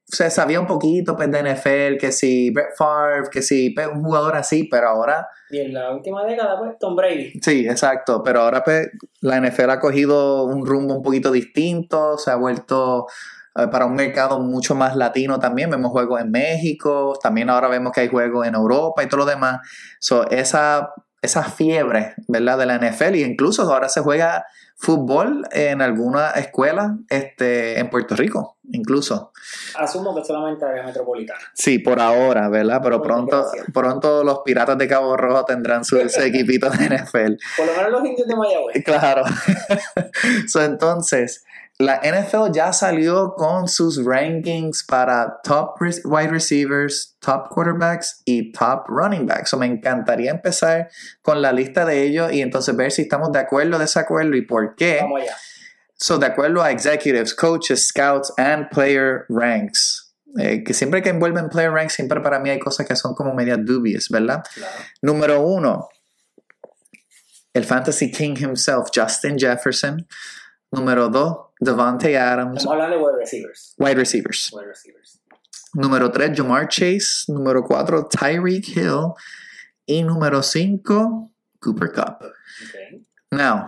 se sabía un poquito pues, de NFL, que si Brett Favre, que si pues, un jugador así, pero ahora Y en la última década, pues, Tom Brady. Sí, exacto, pero ahora pues, la NFL ha cogido un rumbo un poquito distinto, se ha vuelto para un mercado mucho más latino también, vemos juegos en México, también ahora vemos que hay juegos en Europa y todo lo demás. So, esa, esa fiebre, ¿verdad? De la NFL, y incluso ahora se juega fútbol en algunas escuelas este, en Puerto Rico, incluso. Asumo que solamente área metropolitana. Sí, por ahora, ¿verdad? Pero Por pronto, pronto los Piratas de Cabo Rojo tendrán su, su equipito de NFL. Por lo menos los indios de Mayagüez. Claro. so, entonces, la NFL ya salió con sus rankings para top wide receivers, top quarterbacks y top running backs. So, me encantaría empezar con la lista de ellos y entonces ver si estamos de acuerdo o desacuerdo y por qué. Vamos allá. So, de acuerdo a executives, coaches, scouts and player ranks. Eh, que siempre que envuelven player ranks, siempre para mí hay cosas que son como medias dubious, ¿verdad? Claro. Número uno, el Fantasy King himself, Justin Jefferson. Número dos, Devontae Adams, Estamos hablando de wide receivers. wide receivers. Wide receivers. Número tres, Jamar Chase. Número cuatro, Tyreek Hill. Y número cinco, Cooper Cup. Ok. Now,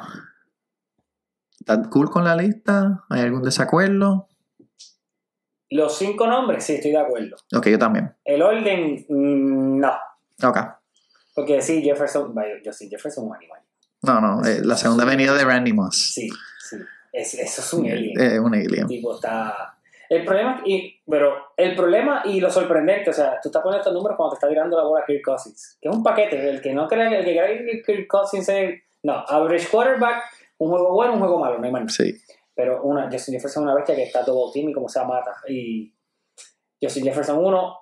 ¿estás cool con la lista? ¿Hay algún desacuerdo? Los cinco nombres, sí, estoy de acuerdo. Ok, yo también. El orden, mm, no. Ok. Porque sí, Jefferson, Justin Jefferson es un animal. No, no, eh, la segunda venida de Randy Moss. Sí. Es- eso es un alien. Eh, un alien. tipo está el problema y pero el problema y lo sorprendente o sea tú estás poniendo estos números cuando te está tirando la bola Kirk Cousins que es un paquete el que no cree el que cree que Kirk Cousins es no average quarterback un juego bueno un juego malo no hay nada. Sí. pero una Justin Jefferson es una bestia que está double team y como se mata y Justin Jefferson 1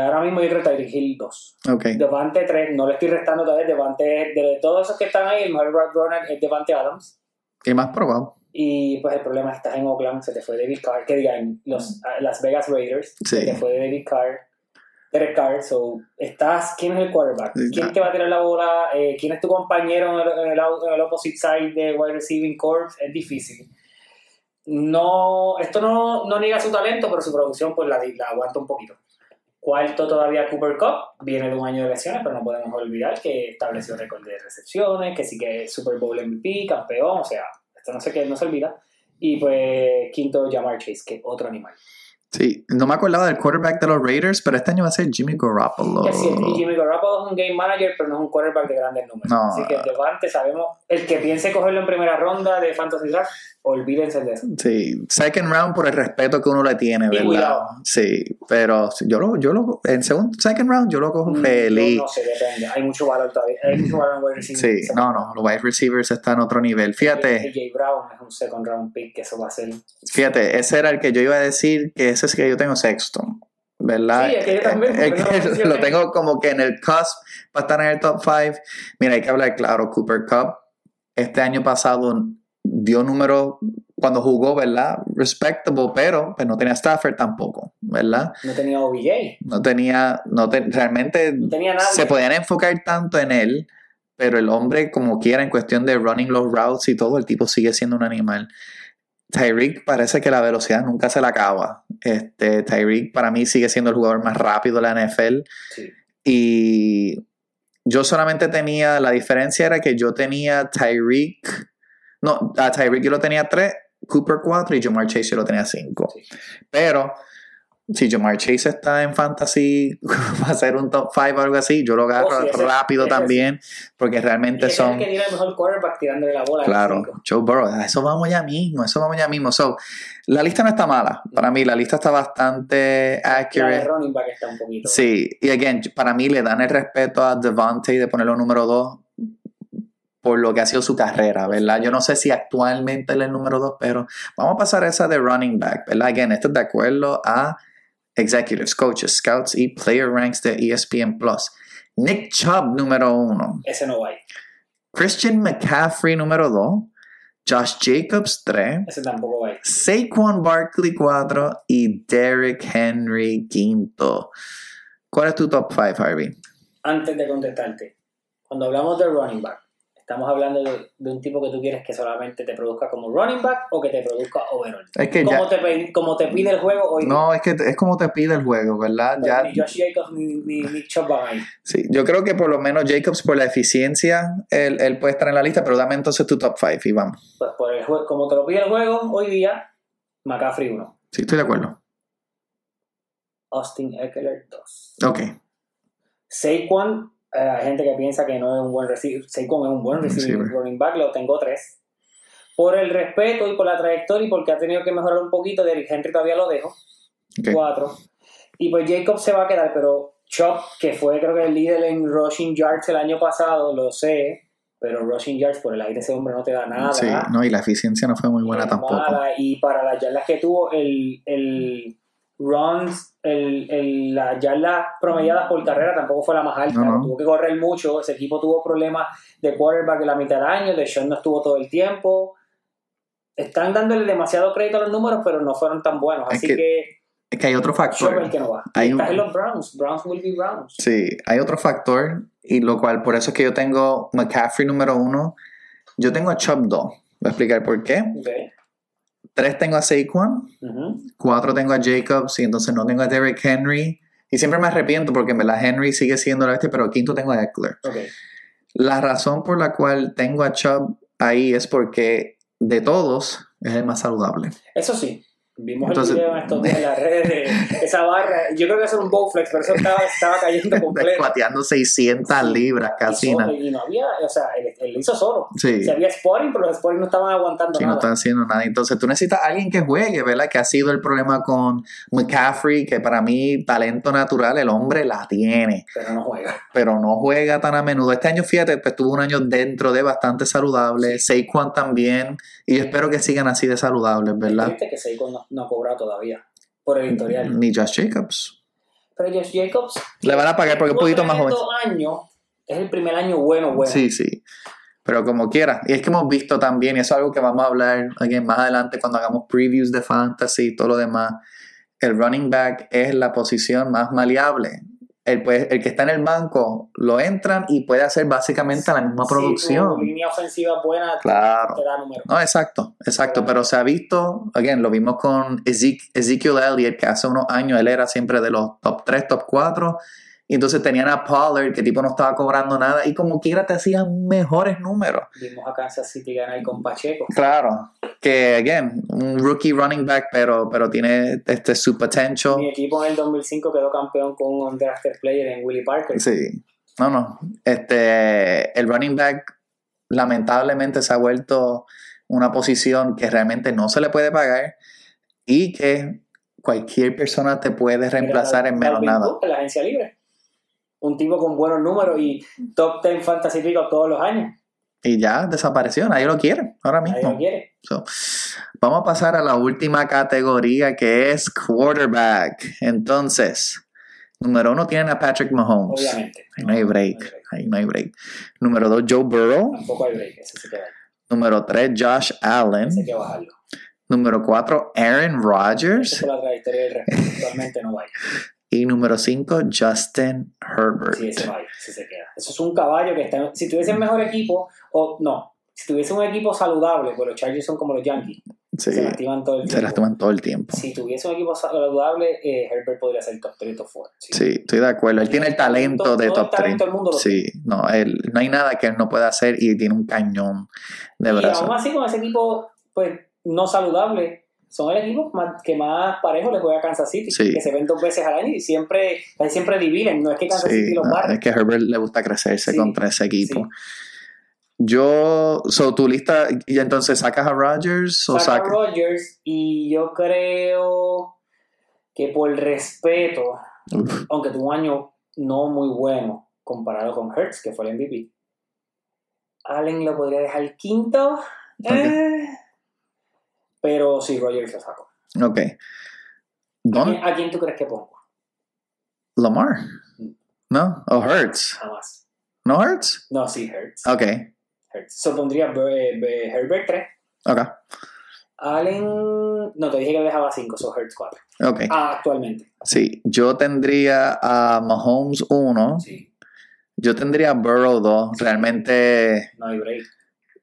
ahora mismo yo creo que Tyreek Hill 2 Ok. Devante 3 no le estoy restando todavía Devante de todos esos que están ahí el mejor road runner es Devante Adams Y más probado. Y pues el problema es que estás en Oakland, se te fue David Carr, que digan los a- Las Vegas Raiders, Sí. se te fue David Carr, Derek Carr, so estás, ¿quién es el quarterback? ¿Quién te va a tirar la bola? Eh, ¿Quién es tu compañero en el, en el au- en el opposite side de wide receiving corps? Es difícil. No, esto no, no niega su talento, pero su producción pues la, la aguanta un poquito. Cuarto todavía Cooper Cup, viene de un año de lesiones, pero no podemos olvidar que estableció récord de recepciones, que sí que es Super Bowl MVP, campeón, o sea, no se, que no se olvida. Y pues quinto Jamar Chase, que otro animal. Sí, no me acordaba del quarterback de los Raiders, pero este año va a ser Jimmy Garoppolo. Sí, Jimmy Garoppolo es un game manager, pero no es un quarterback de grandes números. No. Así que Devante sabemos, el que piense cogerlo en primera ronda de Fantasy Draft, olvídense de eso. Sí, second round por el respeto que uno le tiene, Y ¿verdad? cuidado. Sí, pero yo lo, yo lo, en segundo, second round yo lo cojo Mm, feliz. yo No sé, depende. Hay mucho valor todavía. Hay mucho valor en wide receiver. Sí, no, no, los wide receivers están en otro nivel. Fíjate, AJ Brown es un second round pick, que eso va a ser. fíjate, ese era el que yo iba a decir que ese es que yo tengo sexto, ¿verdad? Sí, es que yo también, Eh, eh, no lo tengo como que en el cusp para estar en el top 5. Mira, hay que hablar claro, Cooper Cup este año pasado dio números cuando jugó, ¿verdad? Respectable, pero pues no tenía Stafford tampoco, ¿verdad? No tenía OBJ. No tenía, no te- realmente No tenía nada. se podían enfocar tanto en él, pero el hombre, como quiera, en cuestión de running los routes y todo, el tipo sigue siendo un animal. Tyreek parece que la velocidad nunca se la acaba. Este, Tyreek para mí sigue siendo el jugador más rápido de la NFL. Sí. Y yo solamente tenía, la diferencia era que yo tenía Tyreek, no, a Tyreek yo lo tenía 3, Cooper 4 y Jamar Chase yo lo tenía 5. Sí. Pero si Jamar Chase está en fantasy, va a ser un top 5 o algo así, yo lo agarro Oh, sí, rápido también, porque realmente son... que tiene el mejor quarterback tirándole la bola. Claro. Joe Burrow, a eso vamos ya mismo, eso vamos ya mismo. So, la lista no está mala, para mí la lista está bastante La de accurate. running back está un poquito. Sí, y again, para mí le dan el respeto a Devante de ponerlo número 2 por lo que ha sido su carrera, ¿verdad? Yo no sé si actualmente él es el número 2, pero vamos a pasar a esa de running back, ¿verdad? Again, esto es de acuerdo a executives, coaches, scouts y player ranks de ESPN Plus. Nick Chubb número 1, Ese no ahí. Christian McCaffrey número 2, Josh Jacobs 3, Ese tampoco ahí. Saquon Barkley 4 y Derrick Henry quinto. ¿Cuál es tu top 5, Harvey? Antes de contestarte, cuando hablamos de running back, ¿estamos hablando de, de un tipo que tú quieres que solamente te produzca como running back o que te produzca overall? Es que como, ya. te, como te pide el juego hoy. No, es que es como te pide el juego, ¿verdad? Ya, Ni Josh Jacobs ni, ni Nick Chubb van ahí. sí, yo creo que por lo menos Jacobs, por la eficiencia, él, él puede estar en la lista, pero dame entonces tu top 5 y vamos. Pues por el juego, como te lo pide el juego hoy día, McCaffrey 1, Sí, estoy de acuerdo. Austin Eckler 2. Ok. Saquon, hay gente que piensa que no es un buen receiver. Saquon es un buen receiver, Receiver. running back, lo tengo 3. Por el respeto y por la trayectoria y porque ha tenido que mejorar un poquito, Derrick Henry todavía lo dejo. ok. 4. Y pues Jacob se va a quedar, pero Chop, que fue creo que el líder en rushing yards el año pasado, lo sé, pero rushing yards por el aire ese hombre no te da nada. Sí, no, y la eficiencia no fue muy buena tampoco. mala, y para las yardas que tuvo, el, el runs, el, el, las yardas promediadas por carrera tampoco fue la más alta. No, no. Tuvo que correr mucho. Ese equipo tuvo problemas de quarterback en la mitad del año. De Sean no estuvo todo el tiempo. Están dándole demasiado crédito a los números, pero no fueron tan buenos. Es Así que que, Es que hay otro factor. el que no va. Hay un- Estás en los Browns. Browns will be Browns. Sí, hay otro factor, y lo cual por eso es que yo tengo McCaffrey número 1. Yo tengo a Chubb 2. Voy a explicar por qué. Ok. 3 tengo a Saquon. Cuatro tengo a Jacobs y entonces no tengo a Derrick Henry. Y siempre me arrepiento porque en verdad Henry sigue siendo la bestia, pero quinto tengo a Eckler. La razón por la cual tengo a Chubb ahí es porque de todos es el más saludable. Eso sí. Vimos Entonces- el video en estos días en las redes de esa barra. Yo creo que eso era un bowflex, pero eso estaba, estaba cayendo completo. Descuateando 600 Sí. libras casi. y, y no había, o sea, él, hizo solo. Sí. Había spotting, pero los spotting no estaban aguantando Sí, no nada. está haciendo nada. Entonces tú necesitas a alguien que juegue, ¿verdad? Que ha sido el problema con McCaffrey, que para mí, talento natural, el hombre la tiene. Pero no juega. pero no juega tan a menudo. Este año, fíjate, pues tuvo un año dentro de bastante saludable. Saquon también. Y yo espero que sigan así de saludables, ¿verdad? Que Seiko no, no ha cobrado todavía por el historial. Ni Josh Jacobs. Pero Josh Jacobs. Le van a pagar porque es un poquito más joven. tremendo año. Es el primer año bueno, bueno. Sí, sí. Pero como quiera. Y es que hemos visto también, y eso es algo que vamos a hablar again, más adelante cuando hagamos previews de fantasy y todo lo demás. El running back es la posición más maleable. El, pues, el que está en el banco lo entran y puede hacer básicamente la misma producción. línea ofensiva buena Claro. te da número. No, exacto, exacto, pero se ha visto, again, lo vimos con Ezek- Ezekiel Elliott, que hace unos años él era siempre de los top 3, top 4, y entonces tenían a Pollard, que tipo no estaba cobrando nada, y como quiera te hacían mejores números. Vimos a Kansas City ganar con Pacheco. Claro, que, again, un rookie running back, pero, pero tiene este, su potential. Mi equipo en el 2005 quedó campeón con un undrafted player en Willie Parker. Sí. No, no. Este, el running back lamentablemente se ha vuelto una posición que realmente no se le puede pagar y que cualquier persona te puede reemplazar en menos nada. La agencia libre. Un tipo con buenos números y top 10 fantasy todos los años. Y ya desapareció, nadie lo quiere ahora Nadie mismo. lo quiere. So, vamos a pasar a la última categoría que es quarterback. Entonces, número uno tienen a Patrick Mahomes. Obviamente. Ahí no hay break. Ahí no hay break. Número dos, Joe Burrow. Tampoco hay break. Ese sí que, Número tres, Josh Allen. ese hay que bajarlo. Número cuatro, Aaron Esa Rodgers. fue la trayectoria del resto. Actualmente no va. Y número cinco, Justin Herbert. Sí, ese va. Ese se queda. Eso es un caballo que está. Si tuviese el mejor equipo, o no. Si tuviese un equipo saludable, pues los Chargers son como los Yankees. Sí, Se lastiman todo el se tiempo. las toman todo el tiempo. Si tuviese un equipo saludable, eh, Herbert podría ser top 3 top 4. Sí, estoy de acuerdo. Él tiene el talento Todo- de todo el top 3. talento del mundo lo Sí, no, él, no hay nada que él no pueda hacer y tiene un cañón de y brazo. aún así, con ese equipo pues no saludable, son el equipo que más parejo le juega a Kansas City. Sí. Que se ven dos veces al año y siempre, siempre dividen. No es que Kansas Sí, City los no, barre. es que a Herbert le gusta crecerse Sí, contra ese equipo. Yo, so tu lista, y entonces sacas a Rodgers o Saca a sacas. Rodgers y yo creo que por respeto, Uf, aunque tuvo un año no muy bueno comparado con Hertz, que fue el MVP, Allen lo podría dejar quinto. eh, pero sí, Rodgers lo saco. ok. ¿A quién, a quién tú crees que pongo? Lamar. ¿No? ¿O Hurts? Jamás. ¿No Hurts? No, sí, Hertz. Ok. Hertz. So pondría eh, eh, Herbert 3. Ok. Allen. No, te dije que dejaba 5, so Hertz 4. Ok. Ah, actualmente. Sí. Yo tendría a Mahomes 1. Sí, Yo tendría a Burrow 2. Realmente, no hay break.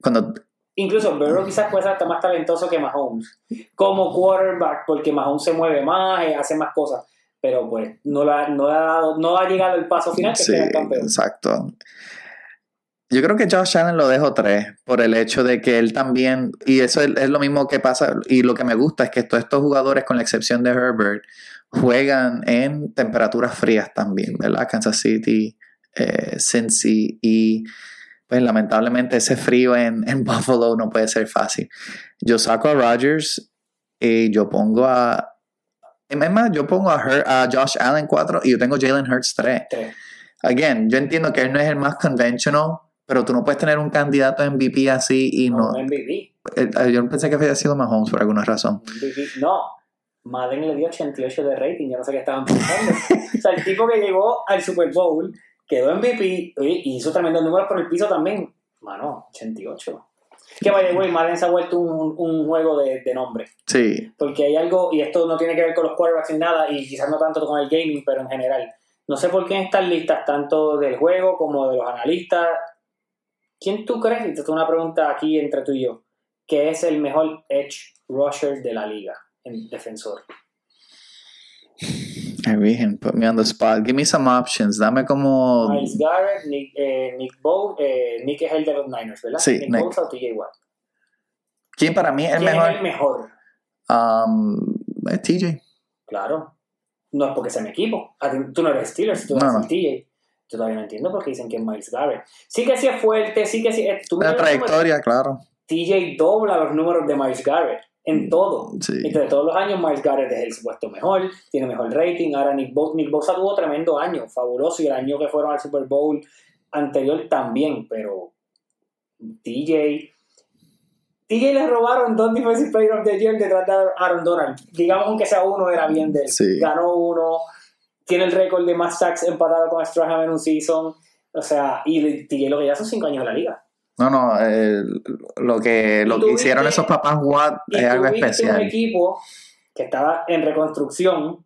cuando. Incluso Burrow quizás puede ser hasta más talentoso que Mahomes. Como quarterback, porque Mahomes se mueve más, eh, hace más cosas. Pero pues no, la, no, ha, dado, no ha llegado el paso final que Sí, sea el campeón. exacto. Yo creo que Josh Allen lo dejo 3 por el hecho de que él también, y eso es, es lo mismo que pasa, y lo que me gusta es que todos estos jugadores, con la excepción de Herbert, juegan en temperaturas frías también, ¿verdad? Kansas City, eh, Cincy, y pues lamentablemente ese frío en, en Buffalo no puede ser fácil. Yo saco a Rodgers y yo pongo a... Es más, yo pongo a, Her- a Josh Allen 4 y yo tengo Jalen Hurts 3 Tres. again, yo entiendo que él no es el más conventional, pero tú no puedes tener un candidato MVP así y no. No, MVP. eh, Yo pensé que había sido Mahomes por alguna razón. MVP. No. Madden le dio 88 de rating, yo no sé qué estaban pensando. o sea, el tipo que llegó al Super Bowl, quedó MVP oye, y hizo tremendos números por el piso también. Mano, 88. Que vaya, güey, Madden se ha vuelto un, un juego de, de nombre. Sí, Porque hay algo, y esto no tiene que ver con los quarterbacks ni nada, y quizás no tanto con el gaming, pero en general. No sé por qué en estas listas, tanto del juego como de los analistas, ¿quién tú crees, y te tengo una pregunta aquí entre tú y yo, que es el mejor edge rusher de la liga, en defensor? Virgen, put me on the spot. Give me some options. Dame como. Miles Garrett, Nick, eh, Nick Bow, eh, Nick es el de los Niners, ¿verdad? Sí, Nick, Nick. O TJ Watt. ¿Quién para mí es el ¿Quién mejor? es el mejor? Um, es TJ. Claro. No es porque sea mi equipo. Tú no eres Steelers, tú No, eres no. TJ. Yo todavía no entiendo por qué dicen que es Miles Garrett. Sí que sí es fuerte, sí que sí. eh, Tú La trayectoria, claro. TJ dobla los números de Miles Garrett en todo. Sí. Entre todos los años, Miles Garrett es el supuesto mejor, tiene mejor rating. Ahora Nick, Bo Nick Bosa tuvo tremendo año, fabuloso, y el año que fueron al Super Bowl anterior también, pero TJ. TJ le robaron dos Defensive Player of the Year detrás de Aaron Donald. Digamos aunque sea uno, era bien de él. Sí. Ganó uno, tiene el récord de más sacks empatado con Strahan en un season. O sea, y TJ lo que ya son cinco años en la liga. No, no, eh, lo que, lo que hicieron esos papás Watt es algo tuviste un especial. equipo que estaba en reconstrucción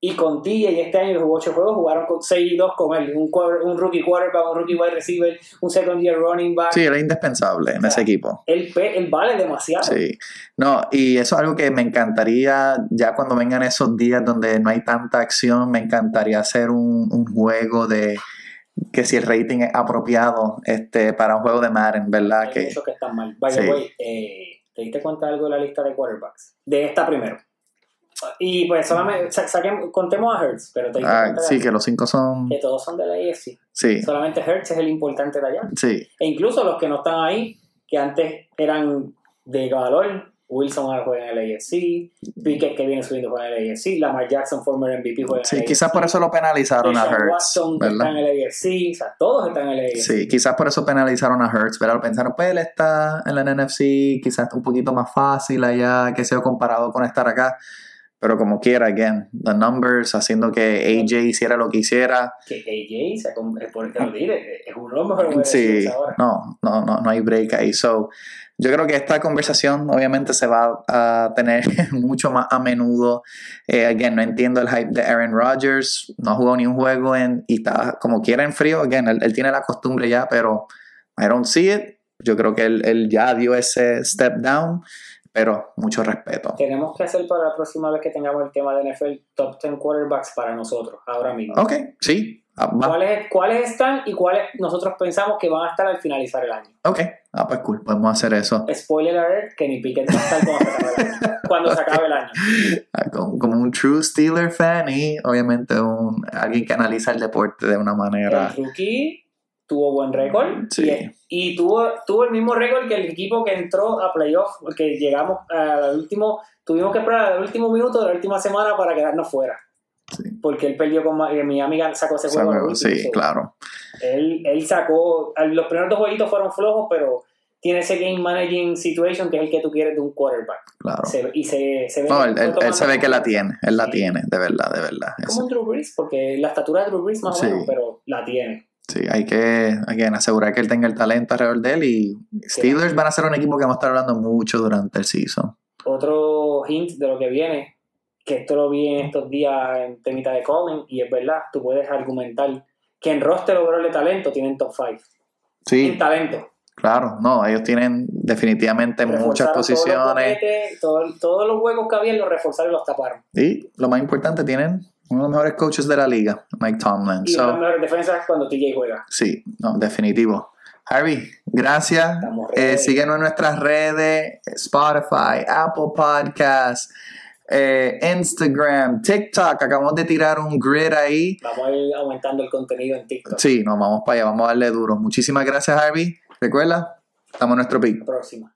y con TJ este año jugó 8 juegos, jugaron con 6 y 2 con él. Un, quarter- un rookie quarterback, un rookie wide receiver, un second year running back. Sí, él es indispensable en O sea, ese equipo. Él, pe- él vale demasiado. Sí, no, y eso es algo que me encantaría, ya cuando vengan esos días donde no hay tanta acción, me encantaría hacer un, un juego de que si el rating es apropiado este, para un juego de Madden, ¿verdad? Hay Que, muchos que están mal. By the Sí. way, eh, ¿Te diste cuenta de algo de la lista de quarterbacks? De esta primero. Y pues solamente sa- saquen- contemos a Hertz, pero te diste Ah, cuenta sí, que los cinco son. que todos son de la AFC. Sí, Solamente Hertz es el importante de allá. sí. E incluso los que no están ahí, que antes eran de valor, Wilson ahora juega en el AFC, Pickett que viene subiendo juega en el AFC, Lamar Jackson, former MVP, juega en Sí, el quizás AFC. por eso lo penalizaron a Hurts, Watson que está en el AFC, o sea, todos están en el AFC. Sí, quizás por eso penalizaron a Hurts, pero pensaron, pues él está en la NFC, quizás un poquito más fácil allá, que sea comparado con estar acá. Pero como quiera, again, the numbers, haciendo que AJ hiciera lo que hiciera. Que AJ, se es por que lo diré, es uno de los mejores Sí, no, no, no, no hay break ahí. So, yo creo que esta conversación obviamente se va a tener mucho más a menudo. Eh, again, no entiendo el hype de Aaron Rodgers, no ha jugado ni un juego en, y está como quiera en frío. Again, él, él tiene la costumbre ya, pero I don't see it. Yo creo que él, él ya dio ese step down, pero mucho respeto. Tenemos que hacer para la próxima vez que tengamos el tema de NFL top 10 quarterbacks para nosotros, ahora mismo. Ok, sí. ah. ¿Cuáles, ¿Cuáles están y cuáles nosotros pensamos que van a estar al finalizar el año? Ok, ah, pues cool, podemos hacer eso. Spoiler alert, que ni Pickett va a estar cuando se acabe el año. Cuando se acabe el año. Ah, como, como un true Steeler fan y obviamente un, alguien que analiza el deporte de una manera. El rookie tuvo buen récord Sí. y, y tuvo, tuvo el mismo récord que el equipo que entró a playoff, porque llegamos al último, tuvimos que esperar al último minuto de la última semana para quedarnos fuera. Sí. Porque él perdió con eh, mi amiga sacó ese juego. último, sí, claro. Él, él sacó, los primeros dos jueguitos fueron flojos, pero tiene ese game managing situation que es el que tú quieres de un quarterback. claro. Se- y se, se ve No, que él, se ve que la tiene, él la Sí. tiene, de verdad, de verdad. Como un Drew Brees, porque la estatura de Drew Brees más Sí. o menos, pero la tiene. Sí, hay que again, asegurar que él tenga el talento alrededor de él y Steelers van a ser un equipo que vamos a estar hablando mucho durante el season. Otro hint de lo que viene, que esto lo vi en estos días en temita de Colin, y es verdad, tú puedes argumentar que en roster overall de talento tienen top 5. En Sí, talento. claro, no, ellos tienen definitivamente muchas Reforzaron todos los posiciones todo- todos los huecos que había los reforzaron y los taparon. y lo más importante, tienen uno de los mejores coaches de la liga, Mike Tomlin. Y So, las mejores defensas cuando TJ juega. Sí, no, definitivo. Harvey, gracias. Eh, síguenos en nuestras redes, Spotify, Apple Podcasts, eh, Instagram, TikTok. Acabamos de tirar un grid ahí. Vamos a ir aumentando el contenido en TikTok. Sí, nos vamos para allá, vamos a darle duro. Muchísimas gracias, Harvey. Recuerda, estamos en nuestro pick. Próxima.